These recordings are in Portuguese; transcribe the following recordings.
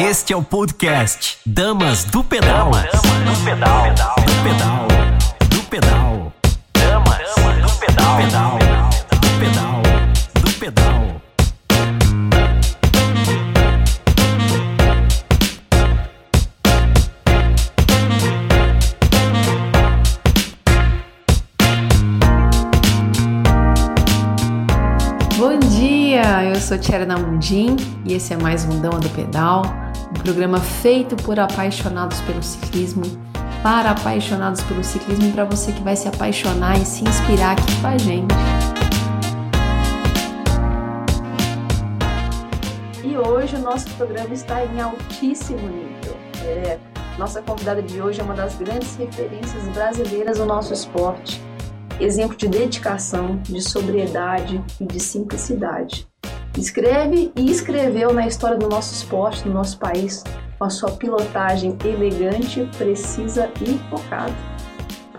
Este é o podcast Damas do Pedal. Damas do Pedal. Do Pedal. Do Pedal. Damas do Pedal. Pedal. Do Pedal. Do Pedal. Bom dia, eu sou Tiara Namundim e esse é mais um Dama do Pedal, um programa feito por apaixonados pelo ciclismo, para apaixonados pelo ciclismo e para você que vai se apaixonar e se inspirar aqui com a gente. E hoje o nosso programa está em altíssimo nível. É, nossa convidada de hoje é uma das grandes referências brasileiras do nosso esporte exemplo de dedicação, de sobriedade e de simplicidade. Escreve e escreveu na história do nosso esporte, do nosso país, com a sua pilotagem elegante, precisa e focada.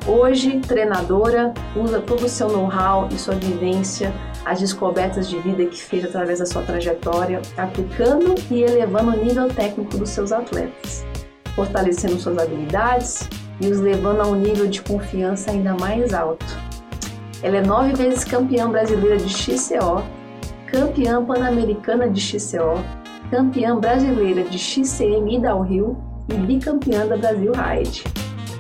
Hoje, treinadora, usa todo o seu know-how e sua vivência, as descobertas de vida que fez através da sua trajetória, aplicando e elevando o nível técnico dos seus atletas, fortalecendo suas habilidades e os levando a um nível de confiança ainda mais alto ela é nove vezes campeã brasileira de XCO, campeã pan-americana de XCO, campeã brasileira de XCM e Downhill e bicampeã da Brasil Ride.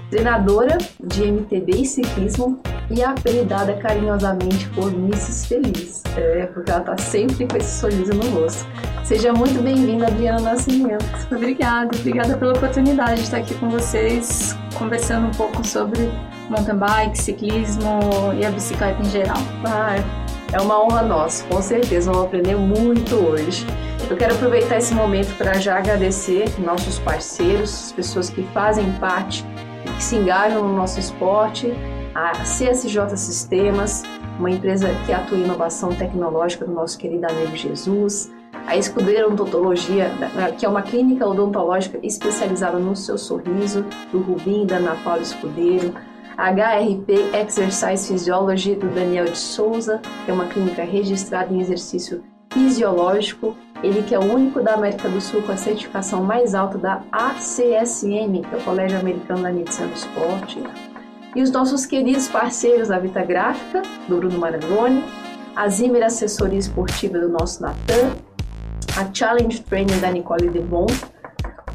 Treinadora de MTB e ciclismo e apelidada carinhosamente por Mrs. Feliz, é, porque ela está sempre com esse sorriso no rosto. Seja muito bem-vinda, Adriana Nascimento. Obrigada, obrigada pela oportunidade de estar aqui com vocês, conversando um pouco sobre mountain bike, ciclismo e a bicicleta em geral. Ah, é uma honra nossa, com certeza, vamos aprender muito hoje. Eu quero aproveitar esse momento para já agradecer nossos parceiros, as pessoas que fazem parte e que se engajam no nosso esporte, a CSJ Sistemas, uma empresa que atua em inovação tecnológica do nosso querido amigo Jesus, a Escudeira Odontologia, que é uma clínica odontológica especializada no seu sorriso, do Rubim e da Ana Paula Escudeiro, HRP Exercise Physiology do Daniel de Souza, que é uma clínica registrada em exercício fisiológico. Ele que é o único da América do Sul com a certificação mais alta da ACSM, que é o Colégio Americano da Medicina do Esporte. E os nossos queridos parceiros da Vita Gráfica, do Bruno Marangoni, a Zimmer Assessoria Esportiva do nosso Natan, a Challenge Training da Nicole Debon,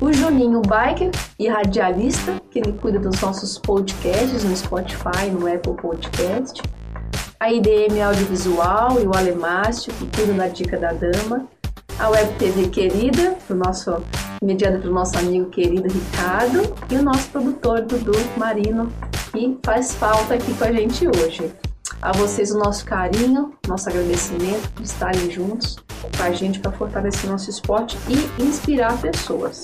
o Juninho Biker e radialista, que ele cuida dos nossos podcasts no Spotify, no Apple Podcast. A IDM Audiovisual e o Alemácio, que cuidam da Dica da Dama. A Web TV Querida, do nosso, mediada pelo nosso amigo querido Ricardo. E o nosso produtor, Dudu Marino, que faz falta aqui com a gente hoje. A vocês o nosso carinho, nosso agradecimento por estarem juntos com a gente para fortalecer nosso esporte e inspirar pessoas.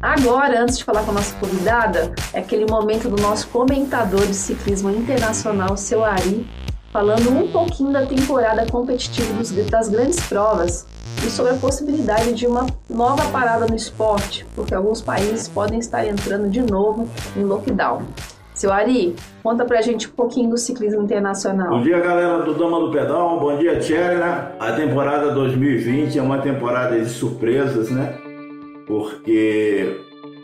Agora, antes de falar com a nossa convidada, é aquele momento do nosso comentador de ciclismo internacional, seu Ari, falando um pouquinho da temporada competitiva dos, das grandes provas e sobre a possibilidade de uma nova parada no esporte, porque alguns países podem estar entrando de novo em lockdown. Seu Ari, conta pra gente um pouquinho do ciclismo internacional. Bom dia, galera do Dama do Pedal. Bom dia, Tchela. A temporada 2020 é uma temporada de surpresas, né? Porque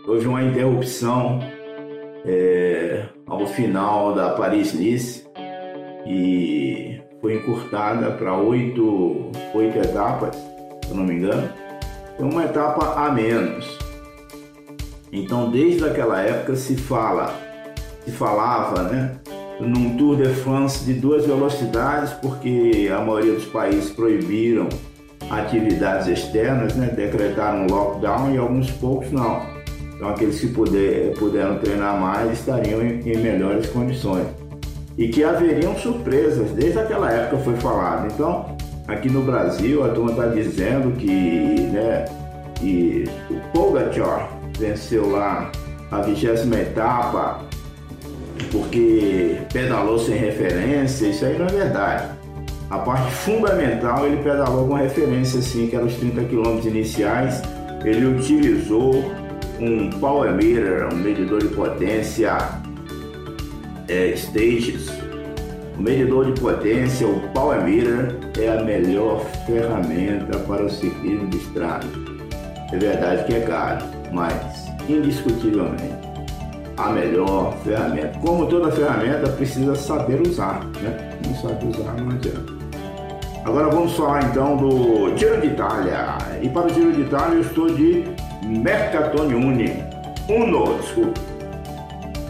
houve uma interrupção é, ao final da Paris-Nice e foi encurtada para oito, oito etapas, se eu não me engano. Uma etapa a menos. Então, desde aquela época se fala se falava, né? Num Tour de France de duas velocidades, porque a maioria dos países proibiram atividades externas, né? decretaram lockdown e alguns poucos não. Então aqueles que puder, puderam treinar mais estariam em, em melhores condições. E que haveriam surpresas, desde aquela época foi falado. Então, aqui no Brasil, a turma está dizendo que, né, que o Pogacar venceu lá a vigésima etapa porque pedalou sem referência, isso aí não é verdade. A parte fundamental ele pedalou com referência assim, que eram os 30 km iniciais. Ele utilizou um power meter, um medidor de potência é, stages. O medidor de potência, o power meter, é a melhor ferramenta para o ciclismo de estrada. É verdade que é caro, mas indiscutivelmente a melhor ferramenta. Como toda ferramenta, precisa saber usar, né? Não sabe usar, não adianta. Agora vamos falar então do Giro de Itália. E para o Giro de Itália eu estou de Mercatone Uni. Uno, desculpa.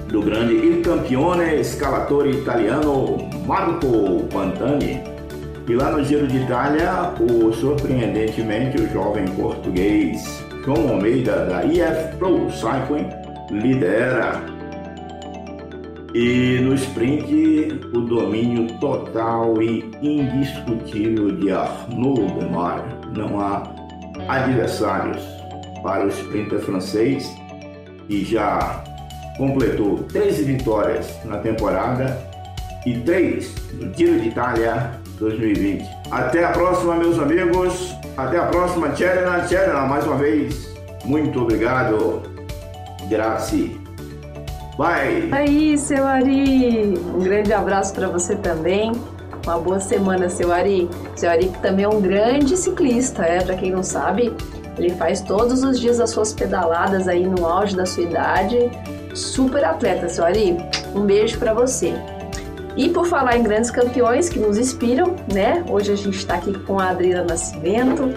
Do grande Il Campione Scalatore Italiano Marco Pantani. E lá no Giro de Itália, o surpreendentemente o jovem português João Almeida da IF Pro Cycling lidera. E no sprint, o domínio total e indiscutível de Arnaud Demar. Não há adversários para o sprinter francês e já completou 13 vitórias na temporada e 3 no Giro de Itália 2020. Até a próxima, meus amigos. Até a próxima, Tcherna. Tcherna, mais uma vez, muito obrigado. Grazie. Bye. Aí, seu Ari. Um grande abraço para você também. Uma boa semana, seu Ari. Seu Ari que também é um grande ciclista, é, para quem não sabe, ele faz todos os dias as suas pedaladas aí no auge da sua idade. Super atleta, seu Ari. Um beijo para você. E por falar em grandes campeões que nos inspiram, né? Hoje a gente está aqui com a Adriana Nascimento,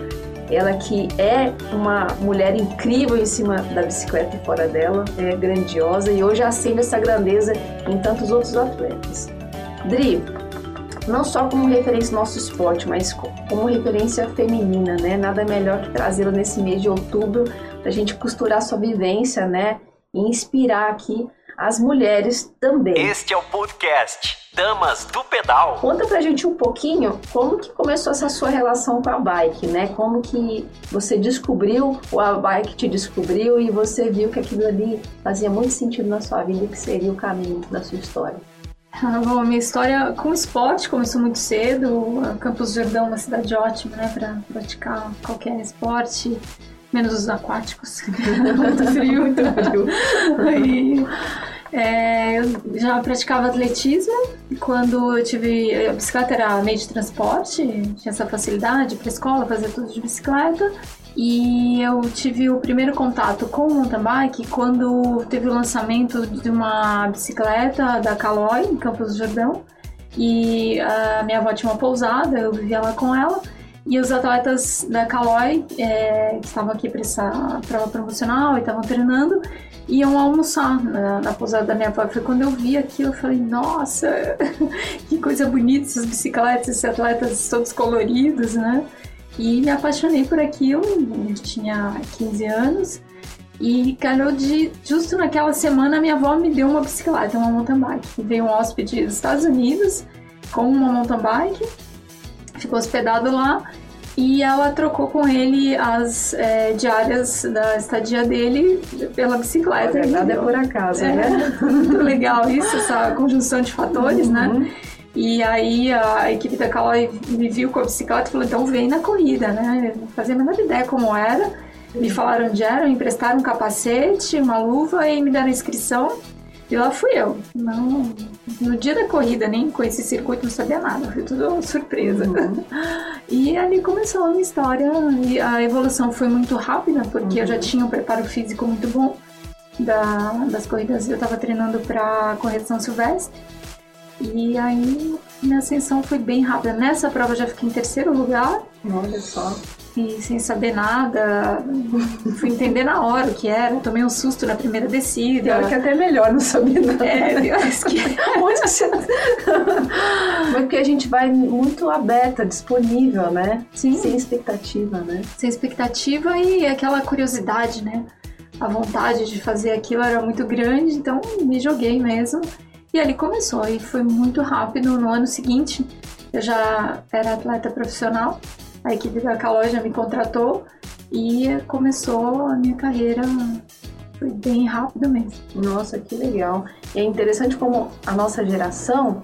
ela que é uma mulher incrível em cima da bicicleta e fora dela, é grandiosa e hoje acende essa grandeza em tantos outros atletas. Dri, não só como referência ao nosso esporte, mas como referência feminina, né? Nada melhor que trazê-la nesse mês de outubro para a gente costurar sua vivência, né? E inspirar aqui as mulheres também. Este é o podcast Damas do Pedal. Conta pra gente um pouquinho como que começou essa sua relação com a bike, né? Como que você descobriu, ou a bike te descobriu e você viu que aquilo ali fazia muito sentido na sua vida e que seria o caminho da sua história. Ah, bom, minha história com esporte começou muito cedo. Campos Jordão é uma cidade ótima, né, para praticar qualquer esporte menos os aquáticos. muito frio, muito frio. Aí, é, eu já praticava atletismo quando eu tive. A bicicleta era meio de transporte, tinha essa facilidade para escola, fazer tudo de bicicleta. E eu tive o primeiro contato com o mountain bike quando teve o lançamento de uma bicicleta da Caloi, em Campos do Jordão. E a minha avó tinha uma pousada, eu vivia lá com ela. E os atletas da Caloi, é, que estavam aqui para essa prova promocional e estavam treinando, iam almoçar na, na pousada da minha avó. Foi quando eu vi aquilo, eu falei, nossa, que coisa bonita essas bicicletas, esses atletas todos coloridos, né? E me apaixonei por aquilo, eu tinha 15 anos. E calhou de, justo naquela semana, minha avó me deu uma bicicleta, uma mountain bike. Veio um hóspede dos Estados Unidos com uma mountain bike ficou hospedado lá e ela trocou com ele as é, diárias da estadia dele pela bicicleta. Nada é por acaso, é, né? Muito legal isso, essa conjunção de fatores, né? uhum. né? E aí a equipe da Caloi me viu com a bicicleta e falou, então vem na corrida, né? Eu não fazia a menor ideia como era. Me falaram onde era, me emprestaram um capacete, uma luva e me deram inscrição. E lá fui eu. Não, no dia da corrida, nem com esse circuito, não sabia nada. Foi tudo surpresa. Uhum. E ali começou a minha história. E a evolução foi muito rápida, porque uhum. eu já uhum. tinha um preparo físico muito bom da, das corridas. Eu estava treinando para correção silvestre. E aí minha ascensão foi bem rápida. Nessa prova eu já fiquei em terceiro lugar. Olha só e sem saber nada. Fui entender na hora o que era. Tomei um susto na primeira descida. Pior que até melhor não saber nada. É, eu acho que... Onde você... Mas porque a gente vai muito aberta, disponível, né? Sim. Sem expectativa, né? Sem expectativa e aquela curiosidade, né? A vontade de fazer aquilo era muito grande, então me joguei mesmo. E ali começou, e foi muito rápido. No ano seguinte, eu já era atleta profissional a equipe da Calói me contratou e começou a minha carreira foi bem rápido mesmo. Nossa, que legal. É interessante como a nossa geração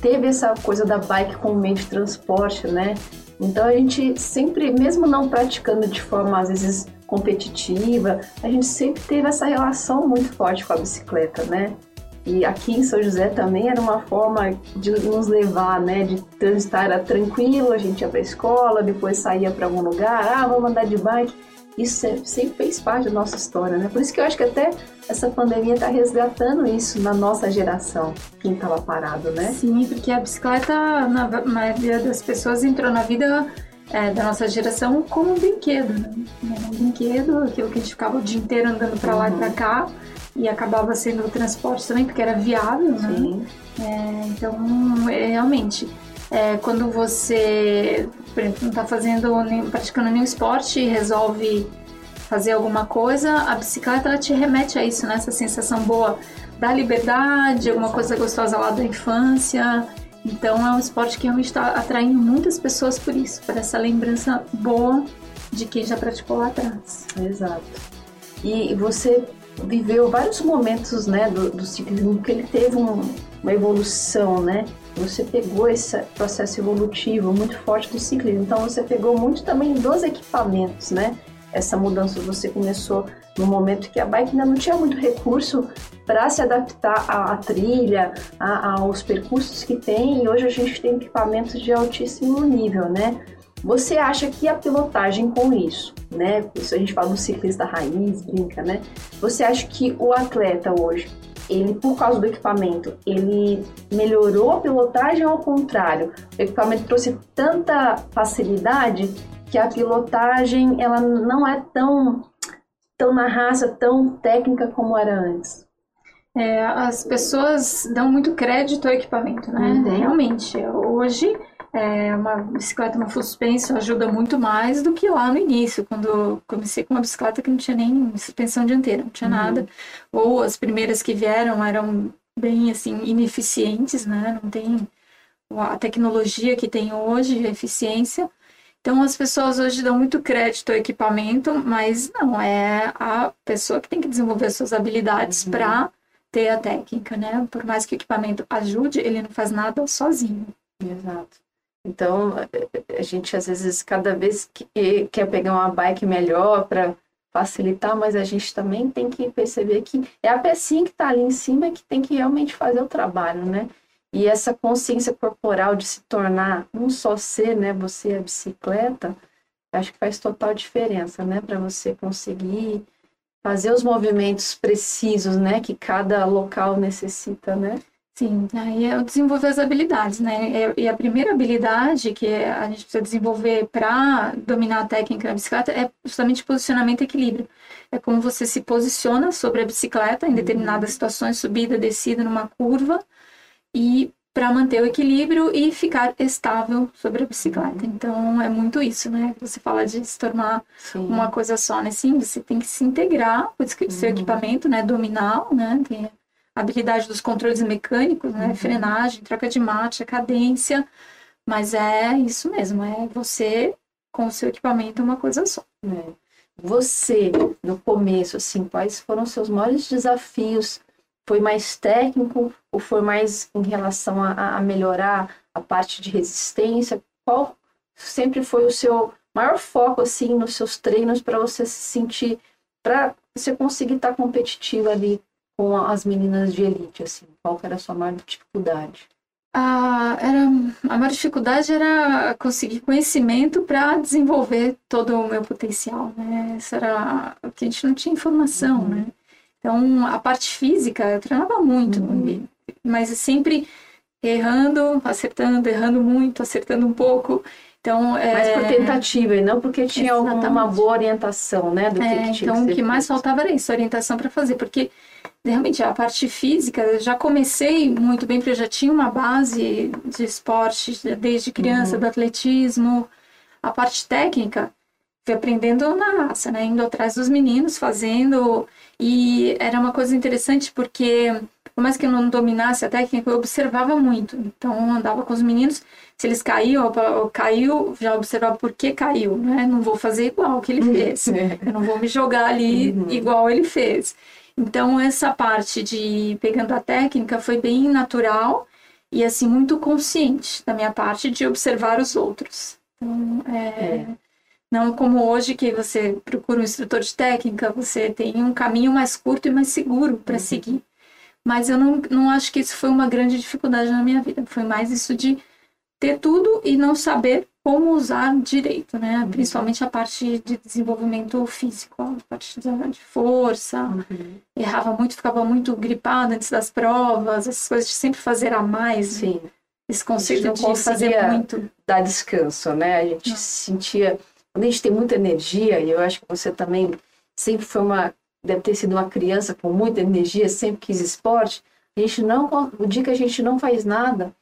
teve essa coisa da bike como meio de transporte, né? Então a gente sempre, mesmo não praticando de forma às vezes competitiva, a gente sempre teve essa relação muito forte com a bicicleta, né? E aqui em São José também era uma forma de nos levar, né? De transitar, era tranquilo, a gente ia para a escola, depois saía para algum lugar, ah, vamos andar de bike. Isso sempre fez parte da nossa história, né? Por isso que eu acho que até essa pandemia está resgatando isso na nossa geração, quem estava parado, né? Sim, porque a bicicleta, na maioria das pessoas, entrou na vida é, da nossa geração como um brinquedo, né? Um brinquedo, aquilo que a gente ficava o dia inteiro andando para lá uhum. e para cá e acabava sendo o transporte também, porque era viável, né? Sim. É, então, é, realmente, é, quando você, por exemplo, não está fazendo, nem, praticando nenhum esporte e resolve fazer alguma coisa, a bicicleta ela te remete a isso, né? Essa sensação boa da liberdade, alguma coisa gostosa lá da infância. Então é um esporte que realmente está atraindo muitas pessoas por isso, por essa lembrança boa de quem já praticou lá atrás. Exato. E você viveu vários momentos né, do, do ciclismo que ele teve um, uma evolução, né? Você pegou esse processo evolutivo muito forte do ciclismo, então você pegou muito também dos equipamentos, né? Essa mudança você começou no momento que a bike ainda não tinha muito recurso para se adaptar à, à trilha, a, aos percursos que tem, e hoje a gente tem equipamentos de altíssimo nível, né? Você acha que a pilotagem com isso, né? Isso a gente fala do ciclista raiz, brinca, né? Você acha que o atleta hoje, ele por causa do equipamento, ele melhorou a pilotagem ou ao contrário? O equipamento trouxe tanta facilidade que a pilotagem ela não é tão tão na raça, tão técnica como era antes. É, as pessoas dão muito crédito ao equipamento, né? Uhum. Realmente, hoje é, uma bicicleta, uma full suspension ajuda muito mais do que lá no início, quando comecei com uma bicicleta que não tinha nem suspensão dianteira, não tinha uhum. nada. Ou as primeiras que vieram eram bem assim ineficientes, né? Não tem a tecnologia que tem hoje, a eficiência. Então as pessoas hoje dão muito crédito ao equipamento, mas não é a pessoa que tem que desenvolver suas habilidades uhum. para ter a técnica, né? Por mais que o equipamento ajude, ele não faz nada sozinho. Exato. Então, a gente às vezes, cada vez que quer pegar uma bike melhor para facilitar, mas a gente também tem que perceber que é a pecinha que está ali em cima que tem que realmente fazer o trabalho, né? E essa consciência corporal de se tornar um só ser, né? Você é a bicicleta, acho que faz total diferença, né? Para você conseguir fazer os movimentos precisos, né? Que cada local necessita, né? Sim, aí é desenvolver as habilidades, né? E a primeira habilidade que a gente precisa desenvolver para dominar a técnica da bicicleta é justamente posicionamento e equilíbrio. É como você se posiciona sobre a bicicleta em determinadas uhum. situações, subida, descida, numa curva, e para manter o equilíbrio e ficar estável sobre a bicicleta. Uhum. Então é muito isso, né? Você fala de se tornar Sim. uma coisa só, né? Sim, você tem que se integrar com o seu uhum. equipamento, né? Dominar, né? Tem habilidade dos controles mecânicos, né? Uhum. Frenagem, troca de marcha, cadência. Mas é isso mesmo, é você com o seu equipamento uma coisa só. É. Você, no começo, assim, quais foram os seus maiores desafios? Foi mais técnico ou foi mais em relação a, a melhorar a parte de resistência? Qual sempre foi o seu maior foco, assim, nos seus treinos para você se sentir, para você conseguir estar tá competitivo ali com as meninas de elite, assim? Qual era a sua maior dificuldade? A, era, a maior dificuldade era conseguir conhecimento para desenvolver todo o meu potencial, né? Isso era que a gente não tinha informação, uhum. né? Então, a parte física, eu treinava muito, uhum. mas sempre errando, acertando, errando muito, acertando um pouco. Então, é... Mas por tentativa e não porque tinha alguma boa orientação, né? Do que, é, que tinha então, que o que mais faltava era isso, orientação para fazer, porque realmente a parte física, já comecei muito bem, porque eu já tinha uma base de esporte desde criança, uhum. do atletismo. A parte técnica, fui aprendendo na raça, né? Indo atrás dos meninos, fazendo. E era uma coisa interessante porque, por mais que eu não dominasse a técnica, eu observava muito. Então, andava com os meninos, se eles caíam, ou caiu, já observava por que caiu, né? Não vou fazer igual que ele fez. eu não vou me jogar ali uhum. igual ele fez. Então, essa parte de pegando a técnica foi bem natural e, assim, muito consciente da minha parte de observar os outros. Então, é, é. Não como hoje que você procura um instrutor de técnica, você tem um caminho mais curto e mais seguro para uhum. seguir. Mas eu não, não acho que isso foi uma grande dificuldade na minha vida. Foi mais isso de ter tudo e não saber como usar direito, né? Principalmente a parte de desenvolvimento físico, a parte de força. Uhum. Errava muito, ficava muito gripada antes das provas, essas coisas de sempre fazer a mais. Sim. Esse conceito de fazer muito. Dar descanso, né? A gente não. sentia. Quando a gente tem muita energia, e eu acho que você também sempre foi uma. Deve ter sido uma criança com muita energia, sempre quis esporte. A gente não. O dia que a gente não faz nada,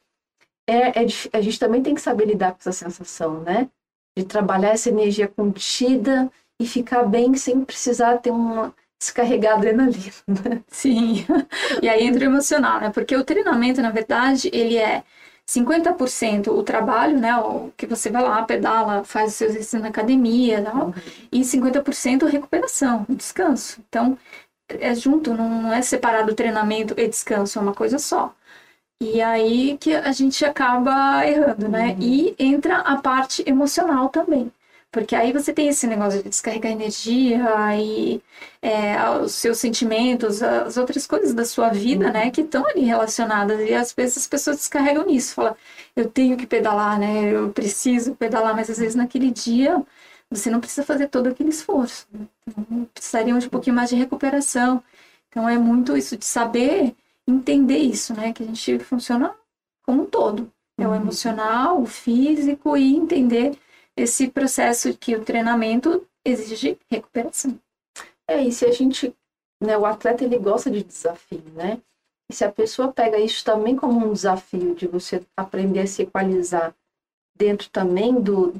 é, é, a gente também tem que saber lidar com essa sensação, né? De trabalhar essa energia contida e ficar bem sem precisar ter uma descarregar adrenalina. Sim, e aí entra o emocional, né? Porque o treinamento, na verdade, ele é 50% o trabalho, né? O que você vai lá, pedala, faz os seus exercícios na academia tal, uhum. e 50% recuperação, descanso. Então, é junto, não é separado o treinamento e descanso, é uma coisa só. E aí que a gente acaba errando, né? Uhum. E entra a parte emocional também. Porque aí você tem esse negócio de descarregar energia e é, os seus sentimentos, as outras coisas da sua vida, uhum. né, que estão ali relacionadas. E às vezes as pessoas descarregam nisso, fala, eu tenho que pedalar, né, eu preciso pedalar, mas às vezes naquele dia você não precisa fazer todo aquele esforço. Né? Então, precisaria de um pouquinho mais de recuperação. Então é muito isso de saber entender isso, né? Que a gente funciona como um todo. É o uhum. emocional, o físico e entender esse processo que o treinamento exige recuperação. É, e se a gente, né, o atleta ele gosta de desafio, né? E se a pessoa pega isso também como um desafio de você aprender a se equalizar dentro também do,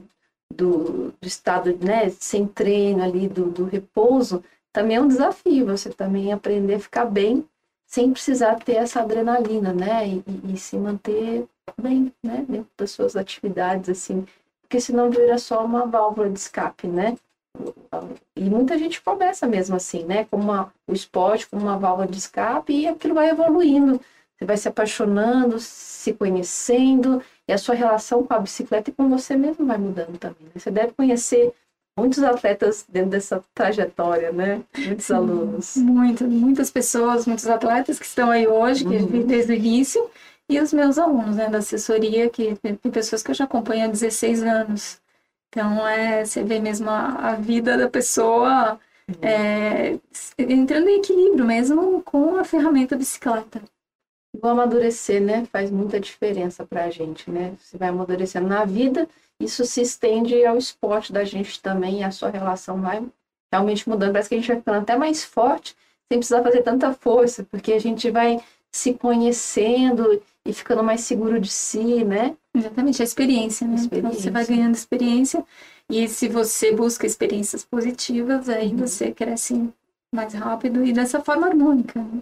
do, do estado, né, sem treino ali, do, do repouso, também é um desafio você também aprender a ficar bem sem precisar ter essa adrenalina, né? E, e, se manter bem, né? Dentro das suas atividades, assim. Porque senão vira só uma válvula de escape, né? E muita gente começa mesmo assim, né? Como uma, o esporte, como uma válvula de escape, e aquilo vai evoluindo. Você vai se apaixonando, se conhecendo, e a sua relação com a bicicleta e com você mesmo vai mudando também. Né? Você deve conhecer muitos atletas dentro dessa trajetória, né? Muitos alunos. Muitas, muitas pessoas, muitos atletas que estão aí hoje, que uhum. desde o início, e os meus alunos, né, da assessoria, que tem pessoas que eu já acompanho há 16 anos. Então, é, você vê mesmo a, a vida da pessoa uhum. é, entrando em equilíbrio mesmo com a ferramenta bicicleta. O amadurecer, né, faz muita diferença para a gente, né? Você vai amadurecendo na vida isso se estende ao esporte da gente também, e a sua relação vai realmente mudando. Parece que a gente vai ficando até mais forte, sem precisar fazer tanta força, porque a gente vai se conhecendo e ficando mais seguro de si, né? Exatamente, a experiência, né? Experiência. Então você vai ganhando experiência, e se você busca experiências positivas, aí uhum. você cresce mais rápido e dessa forma harmônica. Né?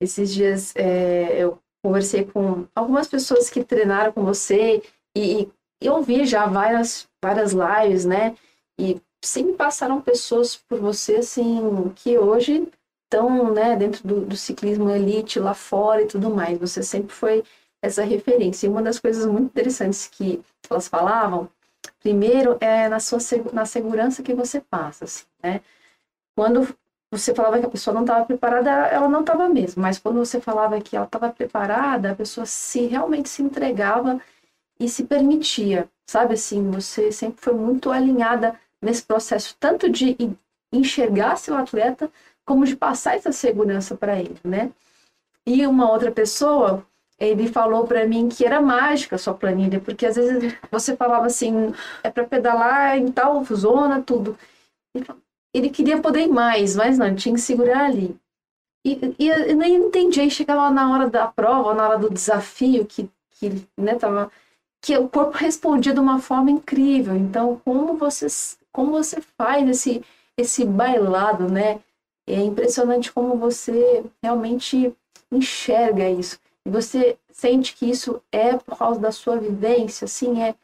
Esses dias é, eu conversei com algumas pessoas que treinaram com você e, e eu vi já várias, várias lives, né? E sempre passaram pessoas por você, assim, que hoje estão, né, dentro do, do ciclismo elite lá fora e tudo mais. Você sempre foi essa referência. E uma das coisas muito interessantes que elas falavam, primeiro, é na sua na segurança que você passa, assim, né? Quando você falava que a pessoa não estava preparada, ela não estava mesmo. Mas quando você falava que ela estava preparada, a pessoa se realmente se entregava e se permitia, sabe assim, você sempre foi muito alinhada nesse processo, tanto de enxergar seu atleta, como de passar essa segurança para ele, né? E uma outra pessoa, ele falou para mim que era mágica a sua planilha, porque às vezes você falava assim, é para pedalar em tal zona, tudo. Ele queria poder ir mais, mas não, tinha que segurar ali. E, e eu nem entendi, aí chegava na hora da prova, na hora do desafio, que, que né, tava que o corpo respondia de uma forma incrível. Então, como você, como você faz esse, esse bailado, né? É impressionante como você realmente enxerga isso. E você sente que isso é por causa da sua vivência, assim, é,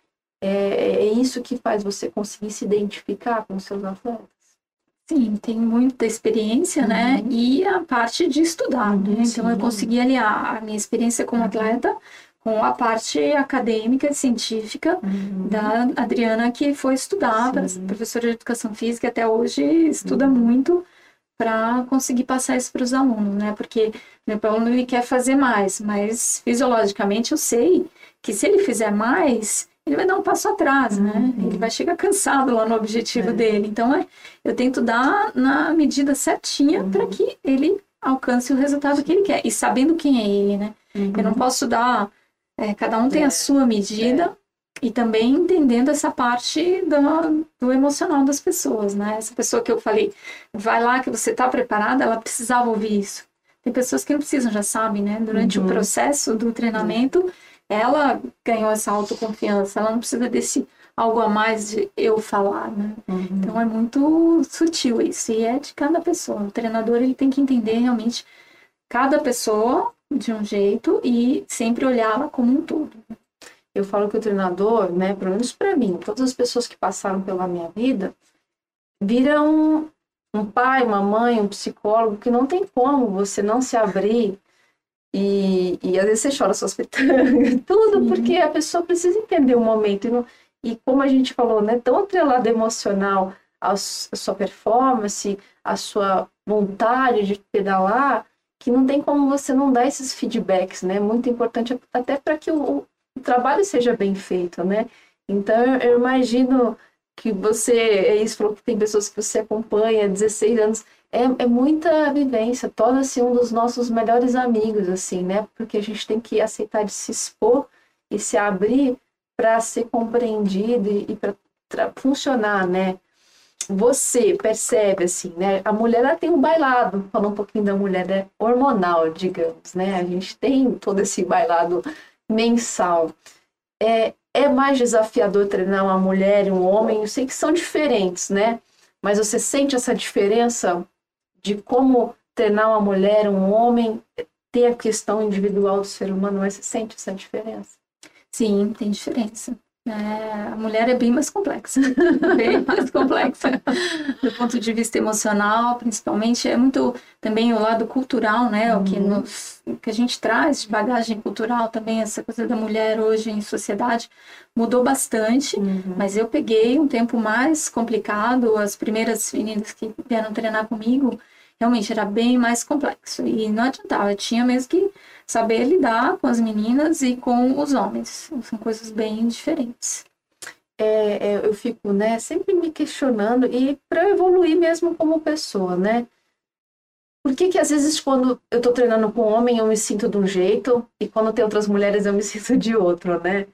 é, é isso que faz você conseguir se identificar com os seus atletas. Sim, tem muita experiência, né? uhum. né? E a parte de estudar, né? Então, eu consegui aliar a minha experiência como atleta com a parte acadêmica e científica uhum. da Adriana, que foi estudar, professora de educação física, até hoje estuda uhum. muito para conseguir passar isso para os alunos, né? Porque meu aluno ele quer fazer mais, mas fisiologicamente eu sei que se ele fizer mais, ele vai dar um passo atrás, né? Uhum. Ele vai chegar cansado lá no objetivo É. dele. Então, é, eu tento dar na medida certinha Uhum. para que ele alcance o resultado que ele quer. E sabendo quem é ele, né? Eu não posso dar. É, cada um tem É. a sua medida. E também entendendo essa parte do, do emocional das pessoas, né? Essa pessoa que eu falei, vai lá que você está preparada, ela precisava ouvir isso. Tem pessoas que não precisam, já sabem, né? Durante Uhum. o processo do treinamento, ela ganhou essa autoconfiança, ela não precisa desse algo a mais de eu falar, né? Uhum. Então é muito sutil isso, e é de cada pessoa. O treinador ele tem que entender realmente cada pessoa de um jeito e sempre olhá-la como um todo. Eu falo que o treinador, né, pelo menos para mim, todas as pessoas que passaram pela minha vida, viram um pai, uma mãe, um psicólogo que não tem como você não se abrir e, e às vezes você chora suas pitangas, tudo Sim. porque a pessoa precisa entender o momento. E, não- e como a gente falou, né, tão atrelado emocional à sua performance, à sua vontade de pedalar, que não tem como você não dar esses feedbacks, né? Muito importante até para que o, o trabalho seja bem feito, né? Então eu, imagino que você, é isso, falou que tem pessoas que você acompanha, 16 anos, é, é muita vivência, torna-se um dos nossos melhores amigos, assim, né? Porque a gente tem que aceitar de se expor e se abrir para ser compreendido e, e para funcionar, né? Você percebe, assim, né? A mulher ela tem um bailado, falando um pouquinho da mulher né? hormonal, digamos, né? A gente tem todo esse bailado mensal. É, é mais desafiador treinar uma mulher e um homem? Eu sei que são diferentes, né? Mas você sente essa diferença de como treinar uma mulher e um homem? Tem a questão individual do ser humano, mas você sente essa diferença? Sim, tem diferença. É, a mulher é bem mais complexa, bem mais complexa. Do ponto de vista emocional, principalmente, é muito também o lado cultural, né? O que, nos, o que a gente traz de bagagem cultural também, essa coisa da mulher hoje em sociedade mudou bastante. Mas eu peguei um tempo mais complicado. As primeiras meninas que vieram treinar comigo, realmente era bem mais complexo. E não adiantava, tinha mesmo que saber lidar com as meninas e com os homens. São coisas bem diferentes. É, é, eu fico, né, sempre me questionando e para evoluir mesmo como pessoa, né? Por que que às vezes quando eu tô treinando com homem eu me sinto de um jeito e quando tem outras mulheres eu me sinto de outro, né?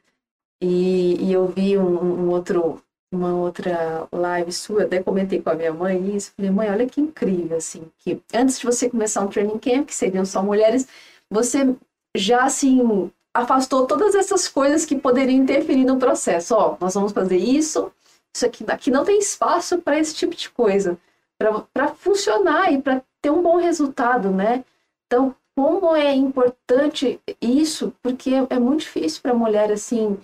E, e eu vi um, um outro, uma outra live sua, até comentei com a minha mãe isso, falei, mãe, olha que incrível, assim, que antes de você começar um training camp, que seriam só mulheres, você já, assim, afastou todas essas coisas que poderiam interferir no processo. Ó, nós vamos fazer isso, isso aqui, aqui não tem espaço para esse tipo de coisa, para funcionar e para ter um bom resultado, né? Então, como é importante isso, porque é, é muito difícil para a mulher, assim,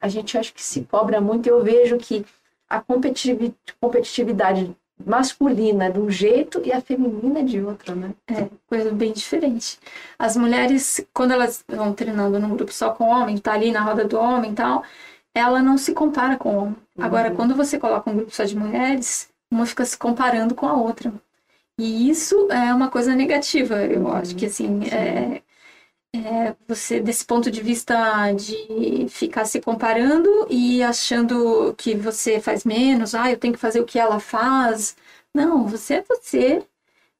a gente acha que se cobra muito, eu vejo que a competitivi- competitividade masculina de um jeito e a feminina de outro, né? É, coisa bem diferente. As mulheres, quando elas vão treinando num grupo só com homem, tá ali na roda do homem e tal, ela não se compara com o homem. Agora, quando você coloca um grupo só de mulheres, uma fica se comparando com a outra. E isso é uma coisa negativa, eu Uhum. acho que assim, é, é você desse ponto de vista de ficar se comparando e achando que você faz menos, ah, eu tenho que fazer o que ela faz. Não, você é você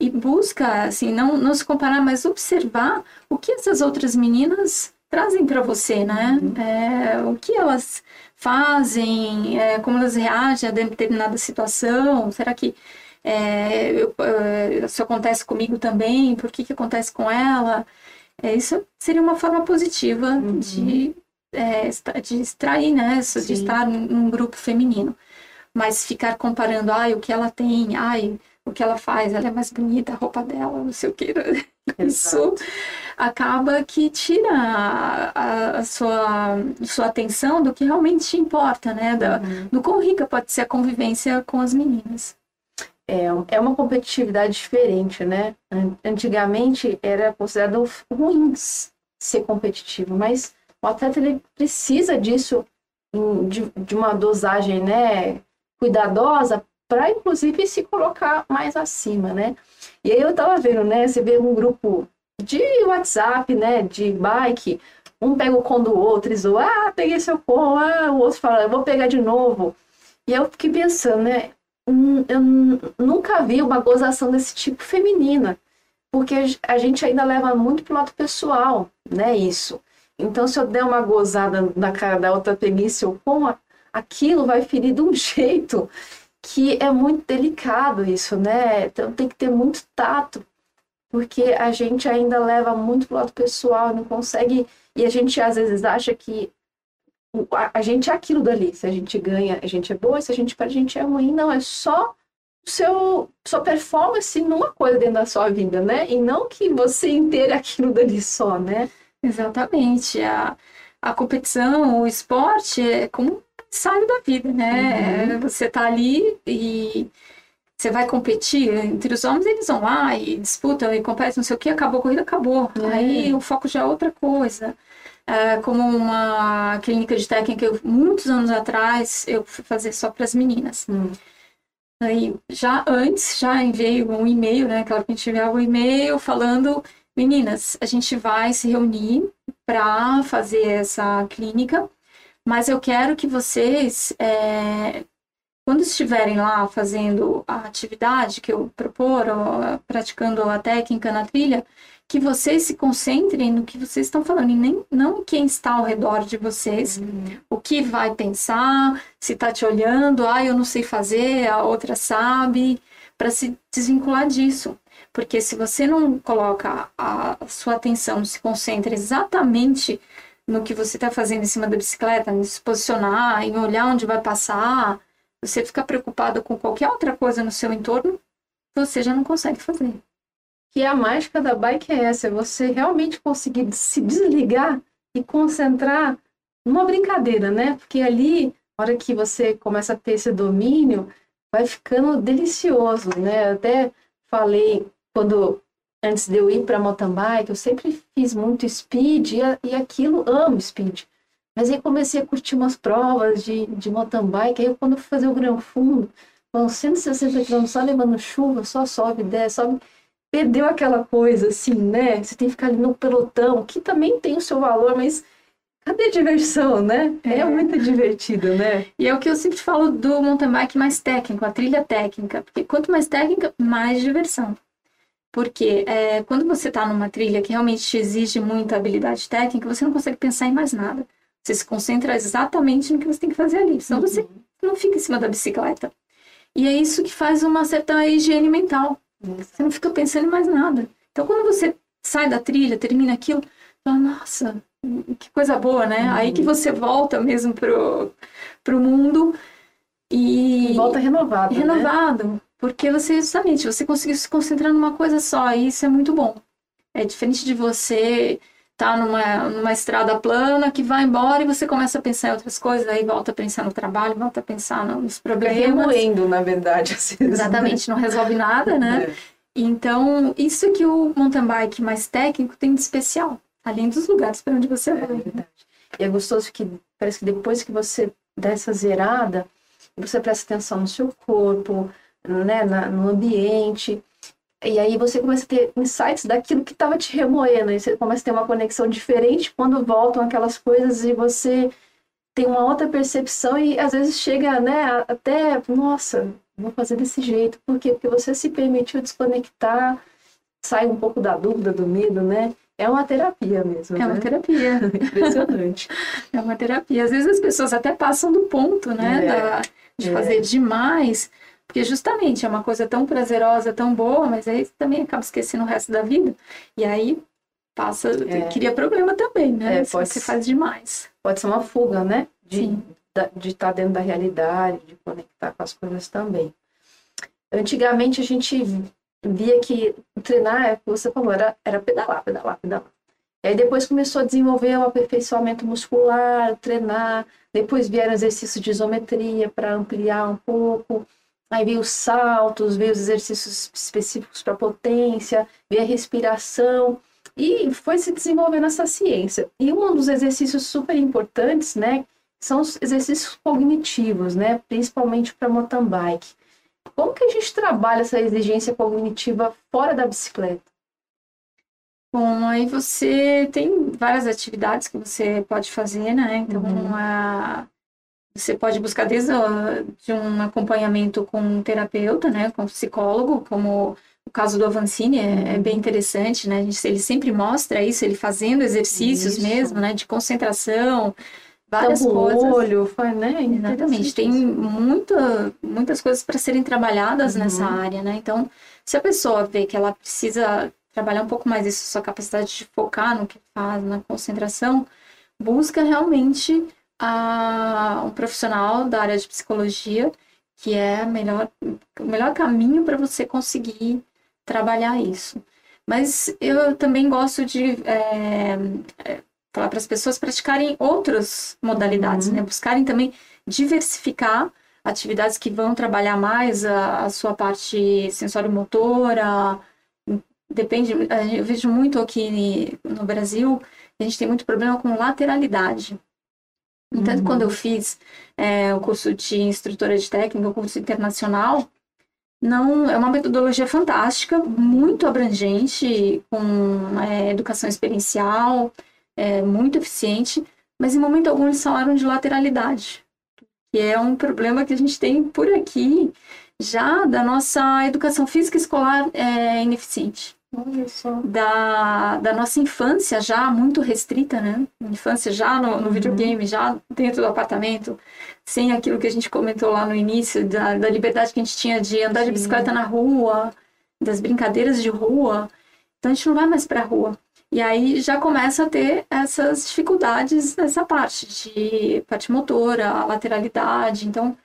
e busca, assim, não, não se comparar, mas observar o que essas outras meninas trazem para você, né? É, o que elas fazem, é, como elas reagem a determinada situação, será que é, eu- é, isso acontece comigo também? Por que, que acontece com ela? É, isso seria uma forma positiva de, é, de extrair, né? isso, De Sim. estar num grupo feminino. Mas ficar comparando, ai, o que ela tem, ai, o que ela faz, ela é mais bonita, a roupa dela, não sei o que. Isso acaba que tira a, a- sua, sua atenção do que realmente importa, né? Da, Do quão rica pode ser a convivência com as meninas. É, é uma competitividade diferente, né? An- Antigamente era considerado ruim ser competitivo, mas o atleta ele precisa disso de, de uma dosagem, né, cuidadosa para inclusive se colocar mais acima, né? E aí eu tava vendo, né, você vê um grupo de WhatsApp, né, de bike, um pega o com do outro e zoa, ah, peguei seu com, ah, o outro fala, eu vou pegar de novo. E eu fiquei pensando, né? Eu nunca vi uma gozação desse tipo feminina, porque a gente ainda leva muito pro lado pessoal, né? Isso. Então, se eu der uma gozada na cara da outra, peguei seu com, aquilo vai ferir de um jeito que é muito delicado isso, né? Então tem que ter muito tato, porque a gente ainda leva muito pro lado pessoal, não consegue. E a gente às vezes acha que a, a gente é aquilo dali. Se a gente ganha, a gente é boa, se a gente perde, a gente é ruim. Não, é só seu sua performance numa coisa dentro da sua vida, né? E não que você inteira aquilo dali só, né? Exatamente. A, a competição, o esporte é como sai da vida, né? Uhum. Você tá ali e você vai competir entre os homens, eles vão lá e disputam e competem, não sei o que, acabou a corrida, acabou. É. Aí o foco já é outra coisa. É, como uma clínica de técnica, eu, muitos anos atrás, eu fui fazer só para as meninas. Hum. Aí, já antes, já enviei um e-mail, né? Claro que a gente enviava um e-mail falando, meninas, a gente vai se reunir para fazer essa clínica mas eu quero que vocês, é, quando estiverem lá fazendo a atividade que eu propor, ou, praticando a técnica na trilha, que vocês se concentrem no que vocês estão falando, e nem, não quem está ao redor de vocês, uhum. o que vai pensar, se está te olhando, ah, eu não sei fazer, a outra sabe, para se desvincular disso. Porque se você não coloca a sua atenção, se concentra exatamente no que você está fazendo em cima da bicicleta, em se posicionar, em olhar onde vai passar, você fica preocupado com qualquer outra coisa no seu entorno, você já não consegue fazer. Que a mágica da bike é essa, é você realmente conseguir se desligar e concentrar numa brincadeira, né? Porque ali, na hora que você começa a ter esse domínio, vai ficando delicioso, né? Eu até falei quando antes de eu ir para mountain bike, eu sempre fiz muito speed e, e aquilo, amo speed. Mas aí comecei a curtir umas provas de, de mountain bike, aí quando eu fui fazer o Gran Fundo, com 160 km só levando chuva, só sobe, desce, sobe, perdeu aquela coisa assim, né? Você tem que ficar ali no pelotão, que também tem o seu valor, mas cadê a diversão, né? É. é, muito divertido, né? E é o que eu sempre falo do mountain bike mais técnico, a trilha técnica, porque quanto mais técnica, mais diversão. Porque é, quando você está numa trilha que realmente te exige muita habilidade técnica, você não consegue pensar em mais nada. Você se concentra exatamente no que você tem que fazer ali. Senão uhum. você não fica em cima da bicicleta. E é isso que faz uma certa higiene mental. Uhum. Você não fica pensando em mais nada. Então, quando você sai da trilha, termina aquilo, fala, nossa, que coisa boa, né? Uhum. Aí que você volta mesmo pro, pro mundo e... volta renovado. Né? Renovado. Né? Porque você, justamente, você conseguiu se concentrar numa coisa só, e isso é muito bom. É diferente de você tá numa, numa estrada plana que vai embora e você começa a pensar em outras coisas, aí volta a pensar no trabalho, volta a pensar nos problemas. remoendo, na verdade. Assim, Exatamente, não resolve nada, né? É. Então, isso é que o mountain bike mais técnico tem de especial, além dos lugares para onde você vai. É e é gostoso que parece que depois que você dá essa zerada, você presta atenção no seu corpo, né, na, no ambiente. E aí você começa a ter insights daquilo que estava te remoendo. E você começa a ter uma conexão diferente quando voltam aquelas coisas e você tem uma outra percepção e às vezes chega, né, até, nossa, vou fazer desse jeito. Por quê? Porque você se permitiu desconectar, sai um pouco da dúvida, do medo, né? É uma terapia mesmo. É né? uma terapia. Impressionante. é uma terapia. Às vezes as pessoas até passam do ponto, né? É. Da, de é. fazer demais. Porque justamente é uma coisa tão prazerosa, tão boa, mas aí você também acaba esquecendo o resto da vida. E aí passa, é. cria problema também, né? É, pode, você faz demais. Pode ser uma fuga, né? De, de estar tá dentro da realidade, de conectar com as coisas também. Antigamente a gente via que treinar, é o que você falou, era, era pedalar, pedalar, pedalar. E aí depois começou a desenvolver o aperfeiçoamento muscular, treinar, depois vieram exercícios de isometria para ampliar um pouco. Aí veio os saltos, veio os exercícios específicos para potência, veio a respiração e foi se desenvolvendo essa ciência. E um dos exercícios super importantes, né, são os exercícios cognitivos, né, principalmente para mountain bike. Como que a gente trabalha essa exigência cognitiva fora da bicicleta? Bom, aí você tem várias atividades que você pode fazer, né? Então, Uhum. a- você pode buscar desde a- de um acompanhamento com um terapeuta, né? Com um psicólogo, como o caso do Avancini é, é bem interessante, né? A gente- Ele sempre mostra isso, ele fazendo exercícios Isso. mesmo, né? De concentração, várias Tampa o coisas. olho, faz, né? Exatamente, tem muita, muitas coisas para serem trabalhadas Uhum. nessa área, né? Então, se a pessoa vê que ela precisa trabalhar um pouco mais isso, sua capacidade de focar no que faz, na concentração, busca realmente a, um profissional da área de psicologia, que é melhor, o melhor caminho para você conseguir trabalhar isso. Mas eu também gosto de é, é, falar para as pessoas praticarem outras modalidades, Uhum. né? Buscarem também diversificar atividades que vão trabalhar mais a, a sua parte sensório-motora. Depende, eu vejo muito aqui no Brasil, a gente tem muito problema com lateralidade. Entanto, Uhum. quando eu fiz eh, o curso de instrutora de técnica, o curso internacional, não é uma metodologia fantástica, muito abrangente, com eh, educação experiencial, eh, muito eficiente, mas em momento algum eles falaram de lateralidade, que é um problema que a gente tem por aqui já da nossa educação física escolar é ineficiente. Da, da nossa infância já muito restrita, né? Infância já no, no Uhum. videogame, já dentro do apartamento, sem aquilo que a gente comentou lá no início, da, da liberdade que a gente tinha de andar de Sim. bicicleta na rua, das brincadeiras de rua. Então a gente não vai mais para a rua. E aí já começa a ter essas dificuldades nessa parte de parte motora, lateralidade. Então,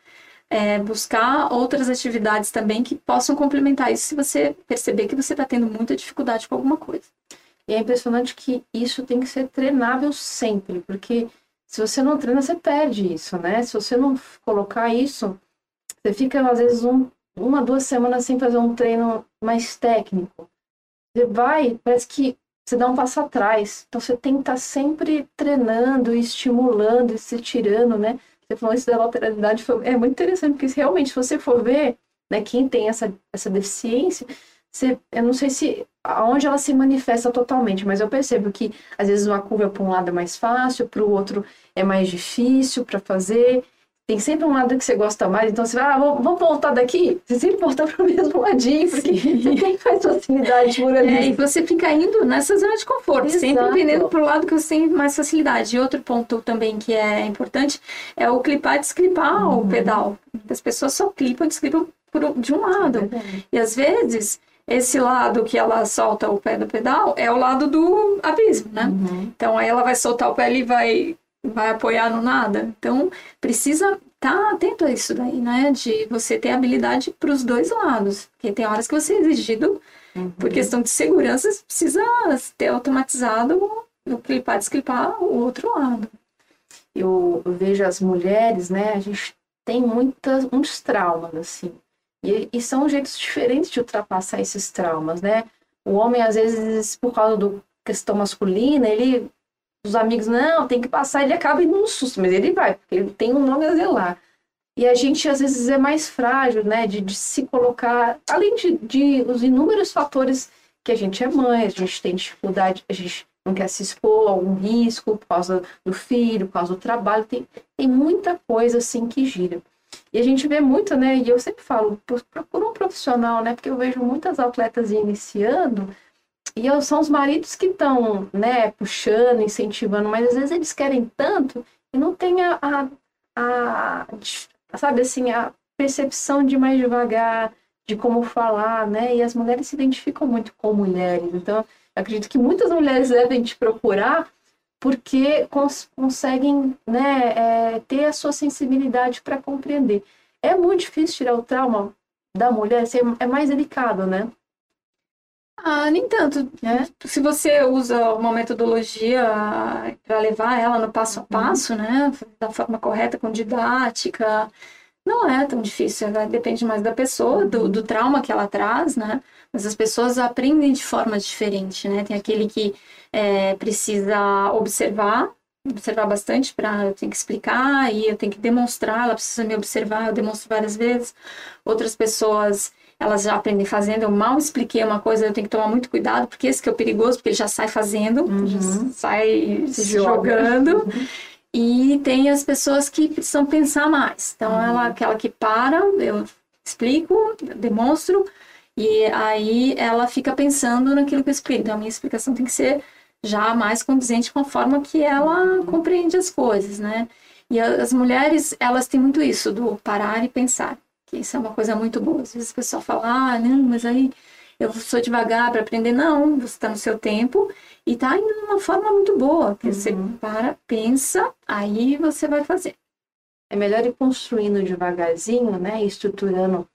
é, buscar outras atividades também que possam complementar isso se você perceber que você está tendo muita dificuldade com alguma coisa. E é impressionante que isso tem que ser treinável sempre, porque se você não treina, você perde isso, né? Se você não colocar isso, você fica, às vezes, um, uma, duas semanas sem fazer um treino mais técnico. Você vai, parece que você dá um passo atrás. Então, você tem que estar sempre treinando, estimulando, se tirando, né? Você falou isso da lateralidade, foi, é muito interessante, porque se realmente, se você for ver, né, quem tem essa, essa deficiência, você, eu não sei se aonde ela se manifesta totalmente, mas eu percebo que às vezes uma curva para um lado é mais fácil, para o outro é mais difícil para fazer. Tem sempre um lado que você gosta mais, então você vai, ah, vamos voltar daqui. Você sempre volta para o mesmo ladinho, porque Sim. você tem mais facilidade por ali. É, e você fica indo nessa zona de conforto, sempre Exato. vendendo para o lado que você tem mais facilidade. E outro ponto também que é importante é o clipar e desclipar o Uhum. pedal. As pessoas só clipam e desclipam por, de um lado. Verdade. E às vezes, esse lado que ela solta o pé do pedal é o lado do abismo, né? Uhum. Então aí ela vai soltar o pé e vai, vai apoiar no nada. Então precisa estar atento a isso daí, né? De você ter habilidade para os dois lados. Porque tem horas que você é exigido, Uhum. por questão de segurança, você precisa ter automatizado o clipar, desclipar o outro lado. eu eu vejo as mulheres, né? A gente tem muitas, muitos traumas, assim. E, e são jeitos diferentes de ultrapassar esses traumas, né? O homem, às vezes, por causa da questão masculina, ele. Os amigos, não, tem que passar, ele acaba indo no susto, mas ele vai, porque ele tem um nome a zelar. E a gente, às vezes, é mais frágil, né? De, de se colocar, além de, de os inúmeros fatores que a gente é mãe, a gente tem dificuldade, a gente não quer se expor a algum risco por causa do filho, por causa do trabalho, tem, tem muita coisa assim que gira. E a gente vê muito, né? E eu sempre falo, pro- procura um profissional, né? Porque eu vejo muitas atletas iniciando e são os maridos que estão, né, puxando, incentivando, mas às vezes eles querem tanto e não tem a, a, a- sabe assim, a percepção de mais devagar, de como falar, né? E as mulheres se identificam muito com mulheres. Então, acredito que muitas mulheres devem te procurar porque cons conseguem né, é, ter a sua sensibilidade para compreender. É muito difícil tirar o trauma da mulher, assim, é mais delicado, né? Ah, nem tanto. É? Se você usa uma metodologia para levar ela no passo a passo, né, da forma correta, com didática, não é tão difícil. né? Depende mais da pessoa, do, do trauma que ela traz, né? Mas as pessoas aprendem de forma diferente, né? Tem aquele que é, precisa observar, observar bastante para eu tenho que explicar e eu tenho que demonstrar, ela precisa me observar, eu demonstro várias vezes. Outras pessoas elas já aprendem fazendo. Eu mal expliquei uma coisa, eu tenho que tomar muito cuidado, porque esse que é o perigoso, porque ele já sai fazendo, Uhum. já sai Se se joga. jogando. Uhum. E tem as pessoas que precisam pensar mais. Então, Uhum. ela, aquela que para, eu explico, demonstro, e aí ela fica pensando naquilo que eu explico. Então, a minha explicação tem que ser já mais condizente com a forma que ela compreende as coisas, né? E as mulheres, elas têm muito isso, do parar e pensar. Que isso é uma coisa muito boa. Às vezes o pessoal fala, ah, não, mas aí eu sou devagar para aprender. Não, você está no seu tempo e está indo de uma forma muito boa. Que você para, pensa, aí você vai fazer. É melhor ir construindo devagarzinho, né? Estruturando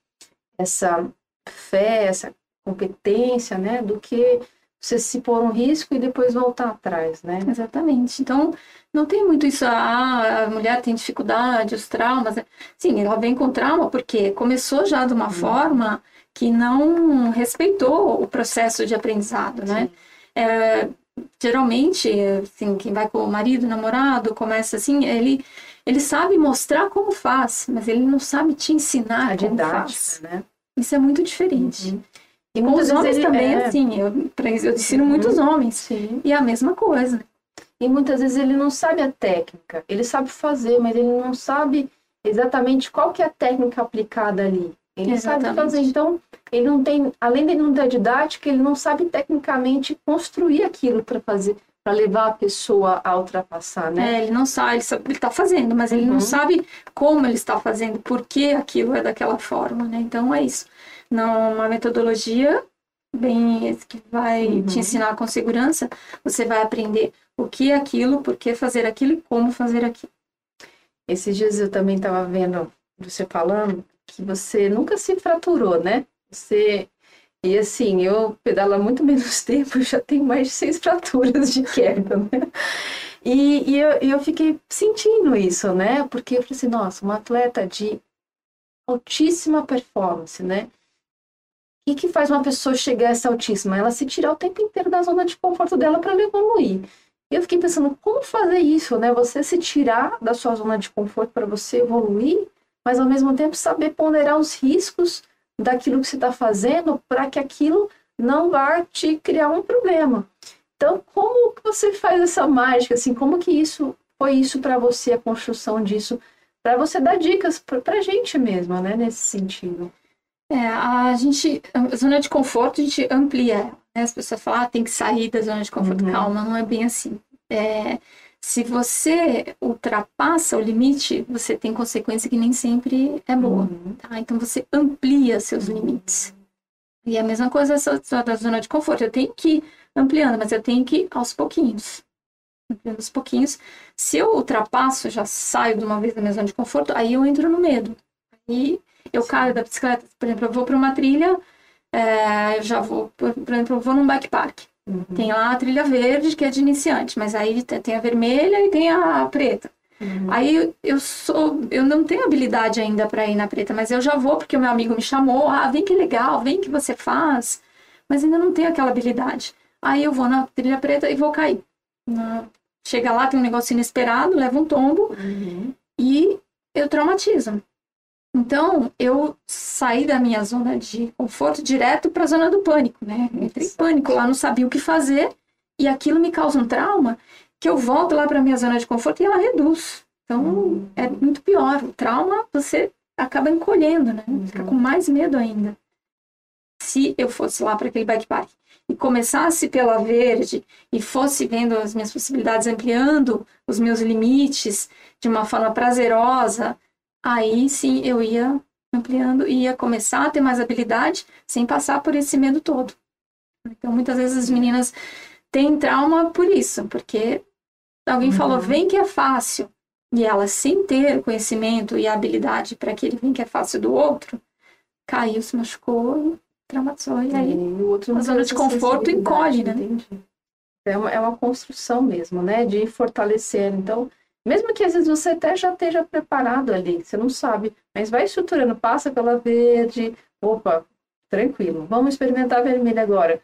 essa fé, essa competência, né? Do que você se pôr um risco e depois voltar atrás, né? Exatamente. Então, não tem muito isso, ah, a mulher tem dificuldade, os traumas. Sim, ela vem com trauma porque começou já de uma forma que não respeitou o processo de aprendizado, né? É, geralmente, assim, quem vai com o marido, namorado, começa assim, ele, ele sabe mostrar como faz, mas ele não sabe te ensinar A como didática, faz. né? Isso é muito diferente. Uhum. E Com muitas os vezes homens ele- também, é, assim, eu, eu ensino muitos homens. Sim. E é a mesma coisa. E muitas vezes ele não sabe a técnica, ele sabe fazer, mas ele não sabe exatamente qual que é a técnica aplicada ali. Ele sabe Exatamente. fazer, então ele não tem, além de não ter didática, ele não sabe tecnicamente construir aquilo para fazer, para levar a pessoa a ultrapassar, né? É, ele não sabe, ele sabe, ele está fazendo, mas ele Uhum. não sabe como ele está fazendo, por que aquilo é daquela forma, né? Então é isso. Não uma metodologia bem que vai Uhum. te ensinar com segurança, você vai aprender o que é aquilo, por que fazer aquilo e como fazer aquilo. Esses dias eu também estava vendo você falando que você nunca se fraturou, né? Você e assim, eu pedalo há muito menos tempo, eu já tenho mais de seis fraturas de queda, né? E, e eu, e eu fiquei sentindo isso, né? Porque eu falei assim, nossa, uma atleta de altíssima performance, né? O que, faz uma pessoa chegar a essa altíssima? Ela se tirar o tempo inteiro da zona de conforto dela para evoluir. E eu fiquei pensando, como fazer isso, né? Você se tirar da sua zona de conforto para você evoluir, mas ao mesmo tempo saber ponderar os riscos daquilo que você está fazendo para que aquilo não vá te criar um problema. Então, como você faz essa mágica? Assim, como que isso foi isso para você, a construção disso, para você dar dicas para a gente mesmo, né? Nesse sentido. É, a gente, a zona de conforto, a gente amplia. ela, Né? As pessoas falam, ah, tem que sair da zona de conforto. Uhum. Calma, não é bem assim. É, se você ultrapassa o limite, você tem consequência que nem sempre é boa. Uhum. tá? Então você amplia seus limites. E a mesma coisa só da zona de conforto. Eu tenho que ir ampliando, mas eu tenho que ir aos pouquinhos. Ampliando aos pouquinhos. Se eu ultrapasso, já saio de uma vez da minha zona de conforto, aí eu entro no medo. Aí eu caio da bicicleta, por exemplo, eu vou para uma trilha, é, eu já vou, por exemplo, eu vou num bike park. Uhum. Tem lá a trilha verde, que é de iniciante, mas aí te- tem a vermelha e tem a preta. Uhum. Aí eu- sou, eu não tenho habilidade ainda para ir na preta, mas eu já vou porque o meu amigo me chamou, ah, vem que legal, vem que você faz, mas ainda não tenho aquela habilidade. Aí eu vou na trilha preta e vou cair. Chega lá, tem um negócio inesperado, leva um tombo Uhum. e eu traumatizo. Então, eu saí da minha zona de conforto direto para a zona do pânico, né? Entrei em pânico lá, não sabia o que fazer e aquilo me causa um trauma que eu volto lá para minha zona de conforto e ela reduz. Então, é muito pior. O trauma você acaba encolhendo, né? Fica com mais medo ainda. Se eu fosse lá para aquele bike park e começasse pela verde e fosse vendo as minhas possibilidades, ampliando os meus limites de uma forma prazerosa, aí sim eu ia ampliando e ia começar a ter mais habilidade sem passar por esse medo todo. Então, muitas vezes as meninas têm trauma por isso, porque alguém falou, vem que é fácil, e ela, sem ter conhecimento e habilidade para aquele vem que é fácil do outro, caiu, se machucou, traumatizou, e aí E o outro a zona de conforto encolhe, né? Entendi. É uma, é uma construção mesmo, né? De ir fortalecendo. Então, mesmo que às vezes você até já esteja preparado ali, você não sabe, mas vai estruturando, passa pela verde, opa, tranquilo, vamos experimentar a vermelha agora.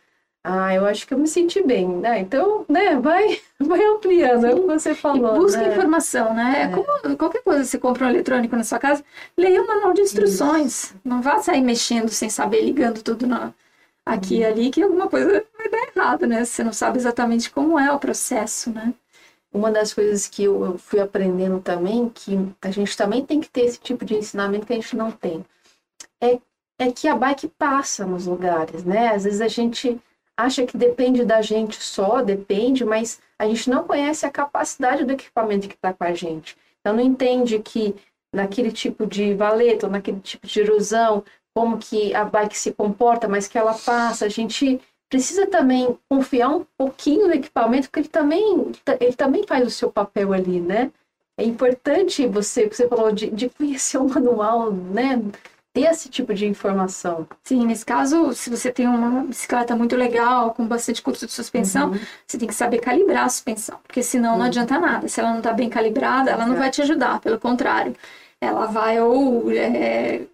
Ah, eu acho que eu me senti bem, né? Então, né, vai, vai ampliando, é o que você falou. E busca né? informação, né? É. Como qualquer coisa, você compra um eletrônico na sua casa, leia o manual de instruções. Isso. Não vá sair mexendo sem saber, ligando tudo na, aqui e uhum. ali, que alguma coisa vai dar errado, né? Você não sabe exatamente como é o processo, né? Uma das coisas que eu fui aprendendo também, que a gente também tem que ter esse tipo de ensinamento que a gente não tem, é, é que a bike passa nos lugares, né? Às vezes a gente acha que depende da gente só, depende, mas a gente não conhece a capacidade do equipamento que está com a gente. Então não entende que naquele tipo de valeta, ou naquele tipo de erosão, como que a bike se comporta, mas que ela passa. A gente precisa também confiar um pouquinho no equipamento, porque ele também, ele também faz o seu papel ali, né? É importante você, você falou de, de conhecer o manual, né? ter esse tipo de informação. Sim, nesse caso, se você tem uma bicicleta muito legal, com bastante curso de suspensão, uhum. você tem que saber calibrar a suspensão, porque senão uhum. não adianta nada. Se ela não está bem calibrada, ela não vai te ajudar, pelo contrário. Ela vai ou é, é,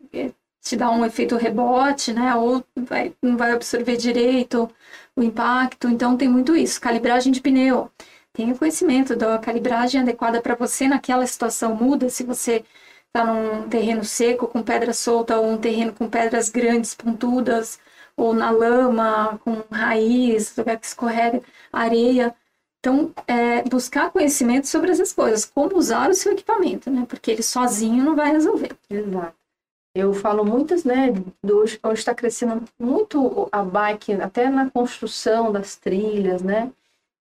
te dar um efeito rebote, né? Ou vai, não vai absorver direito o impacto. Então tem muito isso. Calibragem de pneu. Tenha conhecimento da calibragem adequada para você naquela situação muda. Se você está num terreno seco com pedra solta ou um terreno com pedras grandes, pontudas, ou na lama, com raiz, lugar que escorrega, areia. Então, é, buscar conhecimento sobre essas coisas, como usar o seu equipamento, né? Porque ele sozinho não vai resolver. Exato. Eu falo muitas, né? Do, hoje está crescendo muito a bike, até na construção das trilhas, né?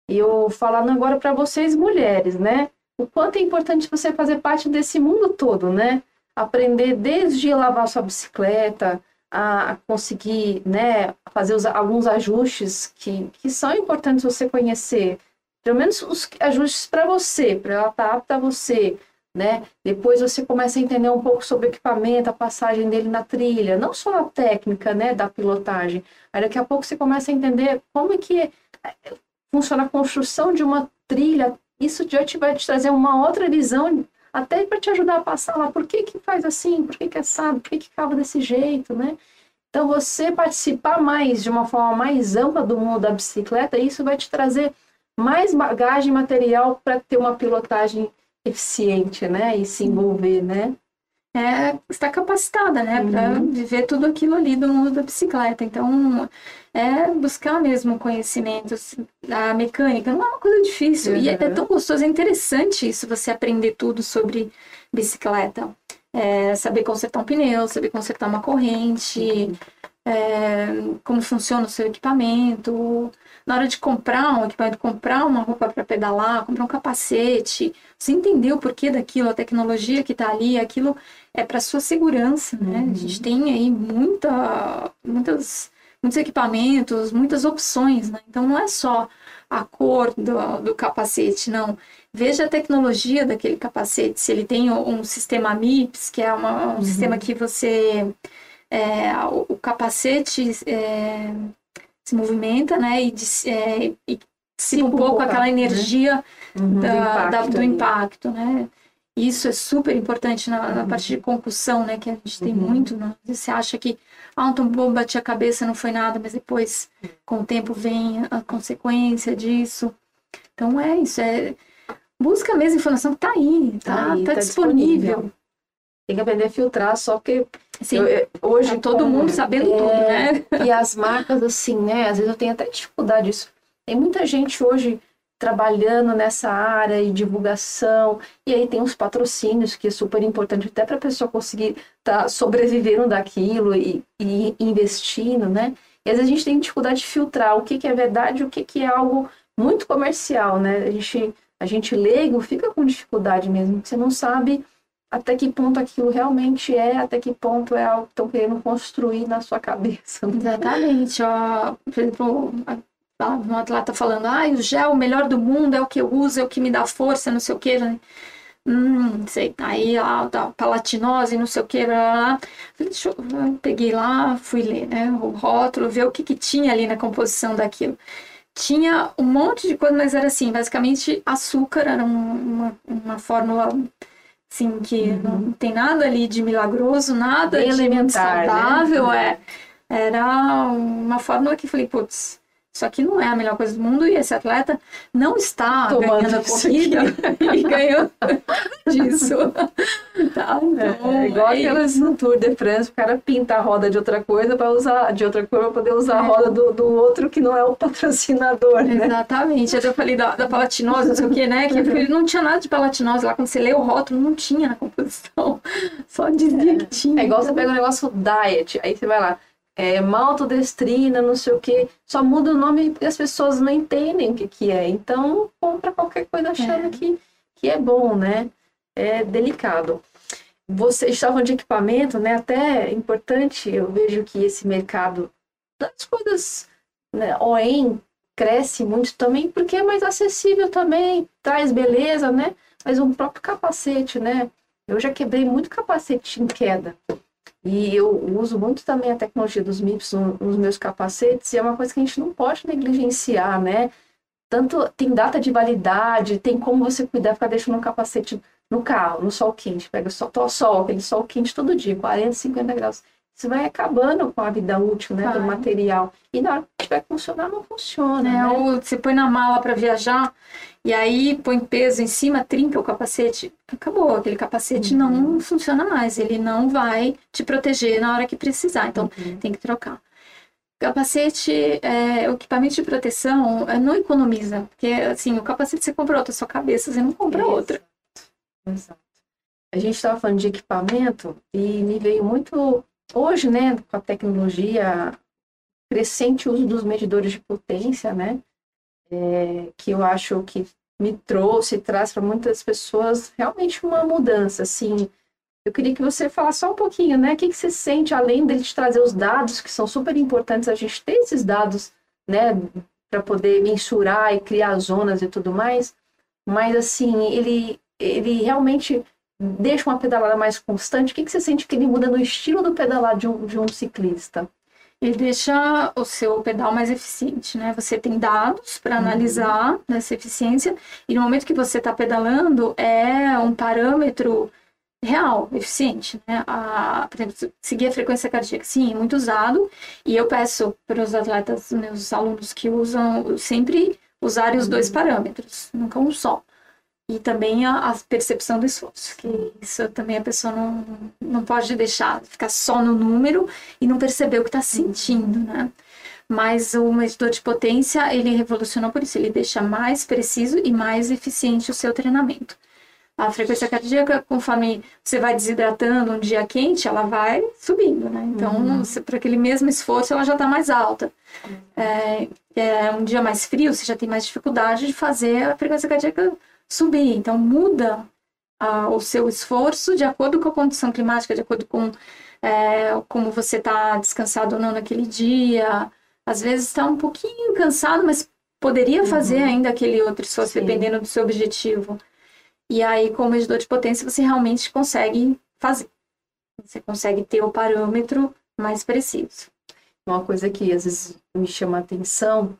E eu falando agora para vocês mulheres, né? o quanto é importante você fazer parte desse mundo todo, né? Aprender desde lavar sua bicicleta, a conseguir, né, fazer os, alguns ajustes que, que são importantes você conhecer. Pelo menos os ajustes para você, para ela estar tá apta a você, né? Depois você começa a entender um pouco sobre o equipamento, a passagem dele na trilha, não só a técnica, né, da pilotagem. Aí daqui a pouco você começa a entender como é que é, funciona a construção de uma trilha isso já te vai te trazer uma outra visão, até para te ajudar a passar lá. Por que, que faz assim? Por que, que é assado? Por que, que acaba desse jeito, né? Então, você participar mais, de uma forma mais ampla do mundo da bicicleta, isso vai te trazer mais bagagem material para ter uma pilotagem eficiente, né? E se envolver, né? é, está capacitada, né, uhum. para viver tudo aquilo ali do mundo da bicicleta. Então, é buscar mesmo conhecimento da mecânica. Não é uma coisa difícil. Uhum. E é, é, tão gostoso, é interessante isso, você aprender tudo sobre bicicleta. É, saber consertar um pneu, saber consertar uma corrente, uhum. é, como funciona o seu equipamento, na hora de comprar um equipamento, comprar uma roupa para pedalar, comprar um capacete, você entender o porquê daquilo, a tecnologia que está ali, aquilo é para sua segurança, né? Uhum. A gente tem aí muita, muitas, muitos equipamentos, muitas opções, né? Então não é só a cor do, do capacete, não. Veja a tecnologia daquele capacete, se ele tem um sistema MIPS, que é uma, um uhum. sistema que você é, o, o, capacete é, se movimenta, né? E, é, e dissipa um pouco aquela né? energia uhum, da, do, impacto, da, do impacto, né? Isso é super importante na, na, parte de concussão, né? Que a gente tem uhum. muito, né? Você acha que ah, um tombou, bati a cabeça, não foi nada, mas depois, com o tempo, vem a consequência disso. Então é isso, é busca mesmo a informação que tá aí, tá, tá, aí, tá, tá disponível. disponível. Tem que aprender a filtrar, só que Sim, eu, hoje tá todo mundo sabendo é, tudo, né? E as marcas, assim, né? Às vezes eu tenho até dificuldade disso. Tem muita gente hoje trabalhando nessa área e divulgação, e aí tem os patrocínios, que é super importante até para a pessoa conseguir estar tá sobrevivendo daquilo e, e, investindo, né? E às vezes a gente tem dificuldade de filtrar o que, que é verdade e o que, que é algo muito comercial, né? A gente, a gente leigo fica com dificuldade mesmo, porque você não sabe até que ponto aquilo realmente é, até que ponto é algo que estão querendo construir na sua cabeça. Exatamente. Ó, por exemplo, um atleta falando, ah, o gel o melhor do mundo, é o que eu uso, é o que me dá força, não sei o que. Né? Hum, sei, aí a, a palatinose, não sei o que. Deixa eu, peguei lá, fui ler, né, o rótulo, ver o que, que tinha ali na composição daquilo. Tinha um monte de coisa, mas era assim, basicamente açúcar, era uma, uma fórmula Sim, que uhum. não tem nada ali de milagroso, nada Bem de né? saudável, né? é. Era uma fórmula que falei, putz, Só que não é a melhor coisa do mundo e esse atleta não está Tomando ganhando a isso corrida e ganhando disso. Tá? Então, É igual é isso. aquelas no Tour de France, o cara pinta a roda de outra coisa para usar, de outra cor para poder usar a É. roda do, do outro que não é o patrocinador, né? Exatamente. Até eu falei da, da palatinose, não sei o que, né? Que ele não tinha nada de palatinose lá. Quando você lê o rótulo, não tinha na composição. Só dizia que tinha. É igual você pega o negócio diet, aí você vai lá, é, maltodestrina, não sei o que, só muda o nome e as pessoas não entendem o que, que é. Então, compra qualquer coisa achando É. que, que é bom, né? É delicado. Vocês estavam de equipamento, né? Até importante, eu vejo que esse mercado das coisas, né, OEM cresce muito também porque é mais acessível também, traz beleza, né? Mas o próprio capacete, né? Eu já quebrei muito capacete em queda. E eu uso muito também a tecnologia dos MIPS no- nos meus capacetes, e é uma coisa que a gente não pode negligenciar, né? Tanto tem data de validade, tem como você cuidar, ficar deixando um capacete no carro, no sol quente, pega tó- sol, aquele sol quente todo dia, 40, 50 graus. Isso vai acabando com a vida útil, né, do Vai. material. E na hora que que funcionar, não funciona, né? né? Ou você põe na mala para viajar e aí põe peso em cima, trinca o capacete. Acabou, aquele capacete não funciona mais, ele não vai te proteger na hora que precisar. Então Uhum. tem que trocar. Capacete, é, o equipamento de proteção é, não economiza, porque assim, o capacete você compra outra, sua cabeça você não compra outra. Exato. A gente estava falando de equipamento e me veio muito hoje, né, com a tecnologia, crescente uso dos medidores de potência, né, é, que eu acho que me trouxe, traz para muitas pessoas realmente uma mudança, assim. Eu queria que você falasse só um pouquinho, né, o que, que você sente, além dele te trazer os dados, que são super importantes, a gente ter esses dados, né, para poder mensurar e criar zonas e tudo mais, mas assim, ele, ele realmente deixa uma pedalada mais constante? O que, que você sente que ele muda no estilo do pedalar de um, de um ciclista? Ele deixa o seu pedal mais eficiente, né? Você tem dados para analisar essa eficiência e no momento que você está pedalando é um parâmetro real, eficiente, né? A, por exemplo, seguir a frequência cardíaca, sim, muito usado e eu peço para os atletas, meus alunos que usam sempre usarem os dois parâmetros, nunca um só. E também a, a percepção do esforço, que isso também a pessoa não, não pode deixar ficar só no número e não perceber o que está sentindo, né? Mas o medidor de potência, ele revolucionou por isso, ele deixa mais preciso e mais eficiente o seu treinamento. A frequência cardíaca, conforme você vai desidratando um dia quente, ela vai subindo, né? Então, para aquele mesmo esforço, ela já está mais alta. É, é, um dia mais frio, você já tem mais dificuldade de fazer a frequência cardíaca subir. Então, muda ah, o seu esforço de acordo com a condição climática, de acordo com é, como você está descansado ou não naquele dia. Às vezes está um pouquinho cansado, mas poderia fazer ainda aquele outro esforço, Sim. dependendo do seu objetivo. E aí, com o medidor de potência, você realmente consegue fazer. Você consegue ter o parâmetro mais preciso. Uma coisa que às vezes me chama a atenção,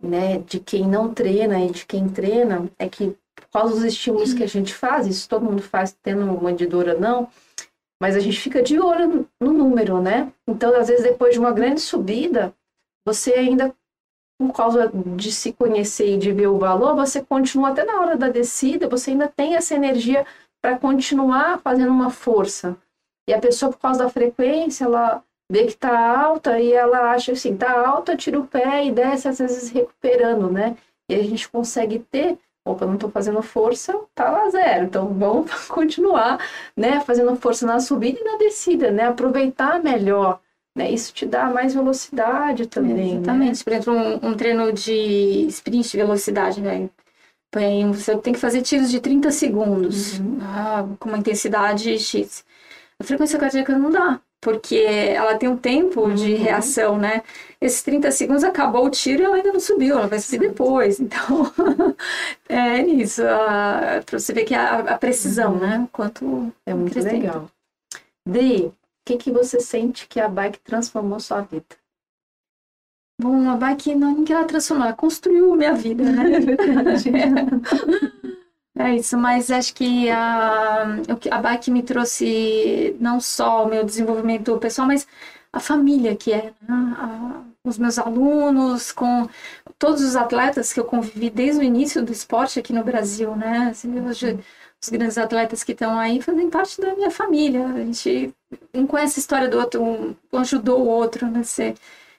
né, de quem não treina e de quem treina, é que causa dos estímulos que a gente faz, isso todo mundo faz tendo uma medidora ou não, mas a gente fica de olho no, número, né? Então, às vezes, depois de uma grande subida, você ainda, por causa de se conhecer e de ver o valor, você continua até na hora da descida, você ainda tem essa energia para continuar fazendo uma força. E a pessoa, por causa da frequência, ela vê que tá alta e ela acha assim, tá alta, tira o pé e desce, às vezes recuperando, né? E a gente consegue ter, opa, não tô fazendo força, tá lá zero. Então vamos continuar, né? Fazendo força na subida e na descida, né? Aproveitar melhor, né? Isso te dá mais velocidade também, né? Exatamente. Por exemplo, um, um treino de sprint de velocidade, né? Põe- Você tem que fazer tiros de 30 segundos, ah, com uma intensidade X. A frequência cardíaca não dá, porque ela tem um tempo de reação, né? Esses 30 segundos acabou o tiro e ela ainda não subiu, ela vai subir depois. Então, é isso. Para você ver que a, a precisão, né? Quanto É muito acrescenta. legal. Dri, o que, que você sente que a bike transformou sua vida? Bom, a bike não que ela transformou, ela construiu minha vida, né? É isso, mas acho que a, a bike me trouxe não só o meu desenvolvimento pessoal, mas a família que é, né? A- os meus alunos, com todos os atletas que eu convivi desde o início do esporte aqui no Brasil, né? Assim, hoje, os grandes atletas que estão aí fazem parte da minha família. A gente um conhece a história do outro, um ajudou o outro nesse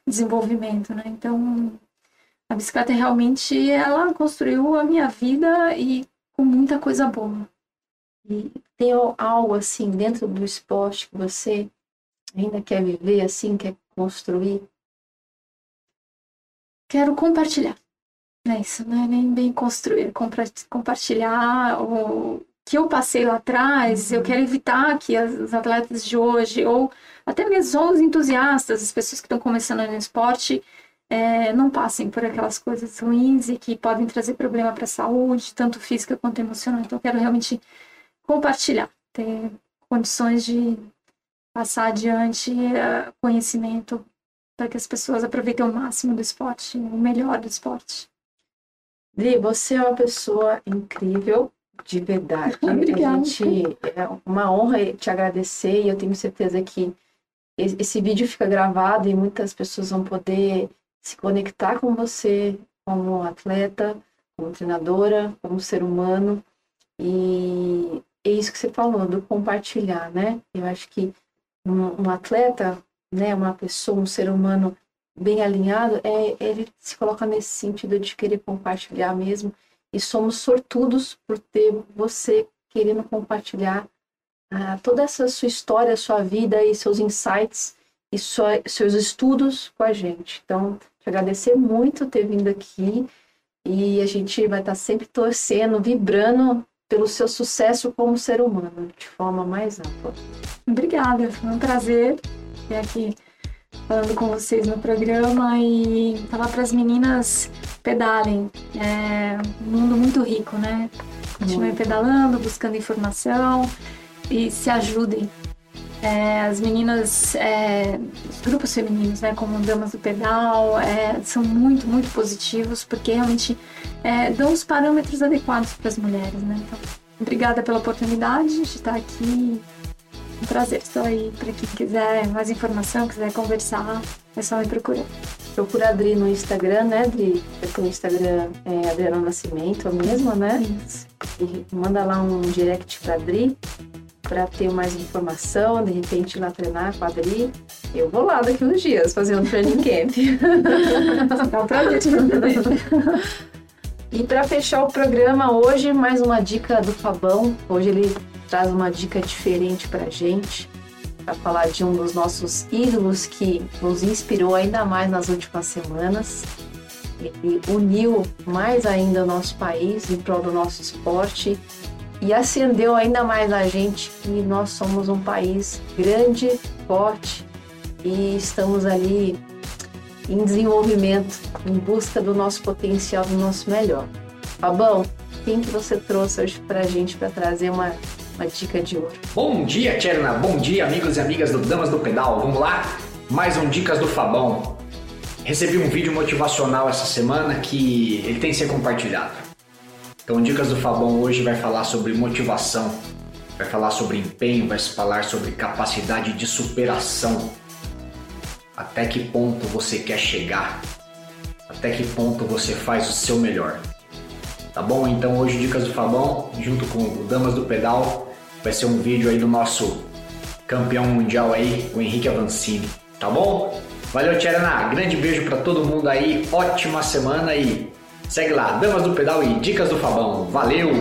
desenvolvimento, né? Então, a bicicleta realmente ela construiu a minha vida e com muita coisa boa. E tem algo assim dentro do esporte que você ainda quer viver assim, quer construir? Quero compartilhar. É isso, não é nem bem construir, compartilhar o que eu passei lá atrás. Uhum. Eu quero evitar que os atletas de hoje, ou até mesmo os entusiastas, as pessoas que estão começando no esporte, é, não passem por aquelas coisas ruins e que podem trazer problema para a saúde, tanto física quanto emocional. Então, eu quero realmente compartilhar, ter condições de passar adiante uh, conhecimento para que as pessoas aproveitem o máximo do esporte, o melhor do esporte. Dri, você é uma pessoa incrível, de verdade. Obrigada. A gente, é uma honra te agradecer e eu tenho certeza que esse vídeo fica gravado e muitas pessoas vão poder se conectar com você como atleta, como treinadora, como ser humano. E é isso que você falou, do compartilhar, né? Eu acho que um, um atleta, né, uma pessoa, um ser humano bem alinhado, é, ele se coloca nesse sentido de querer compartilhar mesmo. E somos sortudos por ter você querendo compartilhar ah, toda essa sua história, sua vida e seus insights e sua, seus estudos com a gente. Então, te agradecer muito ter vindo aqui e a gente vai estar sempre torcendo, vibrando pelo seu sucesso como ser humano, de forma mais ampla. Obrigada, foi um prazer estar aqui falando com vocês no programa e falar para as meninas pedalem. É um mundo muito rico, né? Continuem pedalando, buscando informação e se ajudem. É, as meninas, é, os grupos femininos, né, como Damas do Pedal, é, são muito, muito positivos, porque realmente é, dão os parâmetros adequados para as mulheres. Né? Então, obrigada pela oportunidade de estar aqui. Um prazer, estou aí para quem quiser mais informação, quiser conversar, é só me procurar. Procura a Adri no Instagram, né, Adri? O Instagram é Adriana Nascimento, a mesma, né? Isso. E manda lá um direct para Adri para ter mais informação, de repente ir lá treinar Adri. Eu vou lá daqui uns dias fazer um training camp. É um prazer te E para fechar o programa hoje, mais uma dica do Fabão. Hoje ele traz uma dica diferente para gente, para falar de um dos nossos ídolos que nos inspirou ainda mais nas últimas semanas. Ele uniu mais ainda o nosso país em prol do nosso esporte e acendeu ainda mais a gente que nós somos um país grande, forte e estamos ali em desenvolvimento, em busca do nosso potencial, do nosso melhor. Fabão, quem que você trouxe hoje para a gente para trazer uma, uma dica de ouro? Bom dia, Tcherna! Bom dia, amigos e amigas do Damas do Pedal. Vamos lá? Mais um Dicas do Fabão. Recebi um vídeo motivacional essa semana que ele tem que ser compartilhado. Então, Dicas do Fabão hoje vai falar sobre motivação, vai falar sobre empenho, vai falar sobre capacidade de superação. Até que ponto você quer chegar? Até que ponto você faz o seu melhor? Tá bom? Então, hoje, Dicas do Fabão, junto com o Damas do Pedal, vai ser um vídeo aí do nosso campeão mundial aí, o Henrique Avancini. Tá bom? Valeu, Tcherna! Grande beijo para todo mundo aí, ótima semana e Segue lá, Damas do Pedal e Dicas do Fabão. Valeu!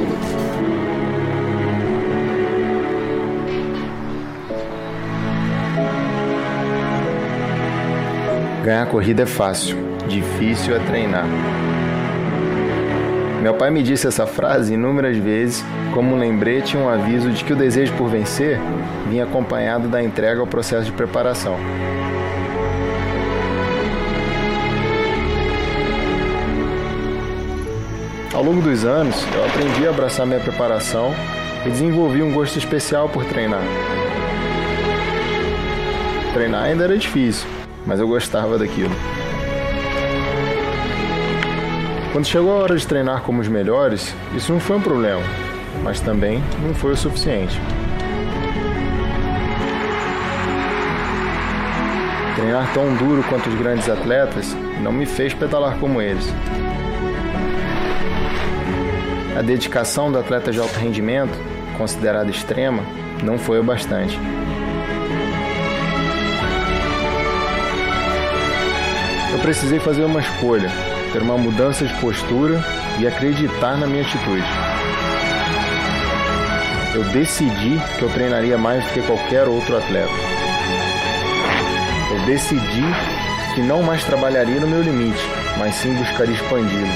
Ganhar corrida é fácil, difícil é treinar. Meu pai me disse essa frase inúmeras vezes como um lembrete e um aviso de que o desejo por vencer vinha acompanhado da entrega ao processo de preparação. Ao longo dos anos, eu aprendi a abraçar minha preparação e desenvolvi um gosto especial por treinar. Treinar ainda era difícil, mas eu gostava daquilo. Quando chegou a hora de treinar como os melhores, isso não foi um problema, mas também não foi o suficiente. Treinar tão duro quanto os grandes atletas não me fez pedalar como eles. A dedicação do atleta de alto rendimento, considerada extrema, não foi o bastante. Eu precisei fazer uma escolha, ter uma mudança de postura e acreditar na minha atitude. Eu decidi que eu treinaria mais do que qualquer outro atleta. Eu decidi que não mais trabalharia no meu limite, mas sim buscaria expandi-lo.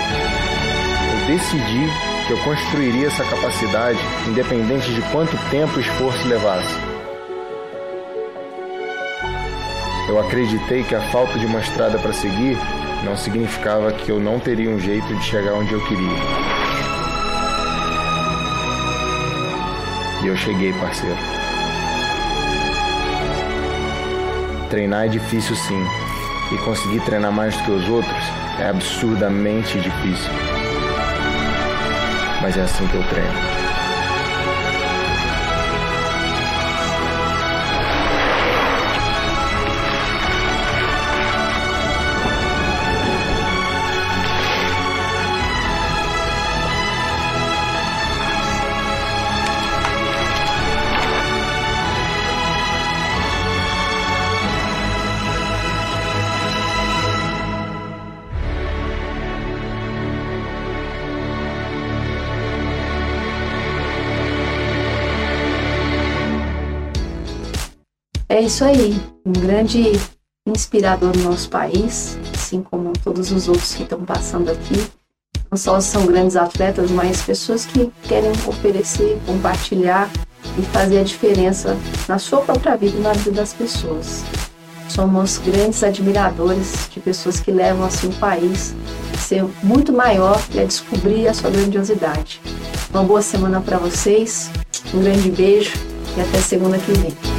Eu decidi que eu construiria essa capacidade independente de quanto tempo e esforço levasse. Eu acreditei que a falta de uma estrada para seguir não significava que eu não teria um jeito de chegar onde eu queria. E eu cheguei, parceiro. Treinar é difícil sim, e conseguir treinar mais do que os outros é absurdamente difícil. Mas é assim que eu treino. É isso aí, um grande inspirador no nosso país, assim como todos os outros que estão passando aqui. Não só são grandes atletas, mas pessoas que querem oferecer, compartilhar e fazer a diferença na sua própria vida e na vida das pessoas. Somos grandes admiradores de pessoas que levam assim o país a ser muito maior e a descobrir a sua grandiosidade. Uma boa semana para vocês, um grande beijo e até segunda que vem.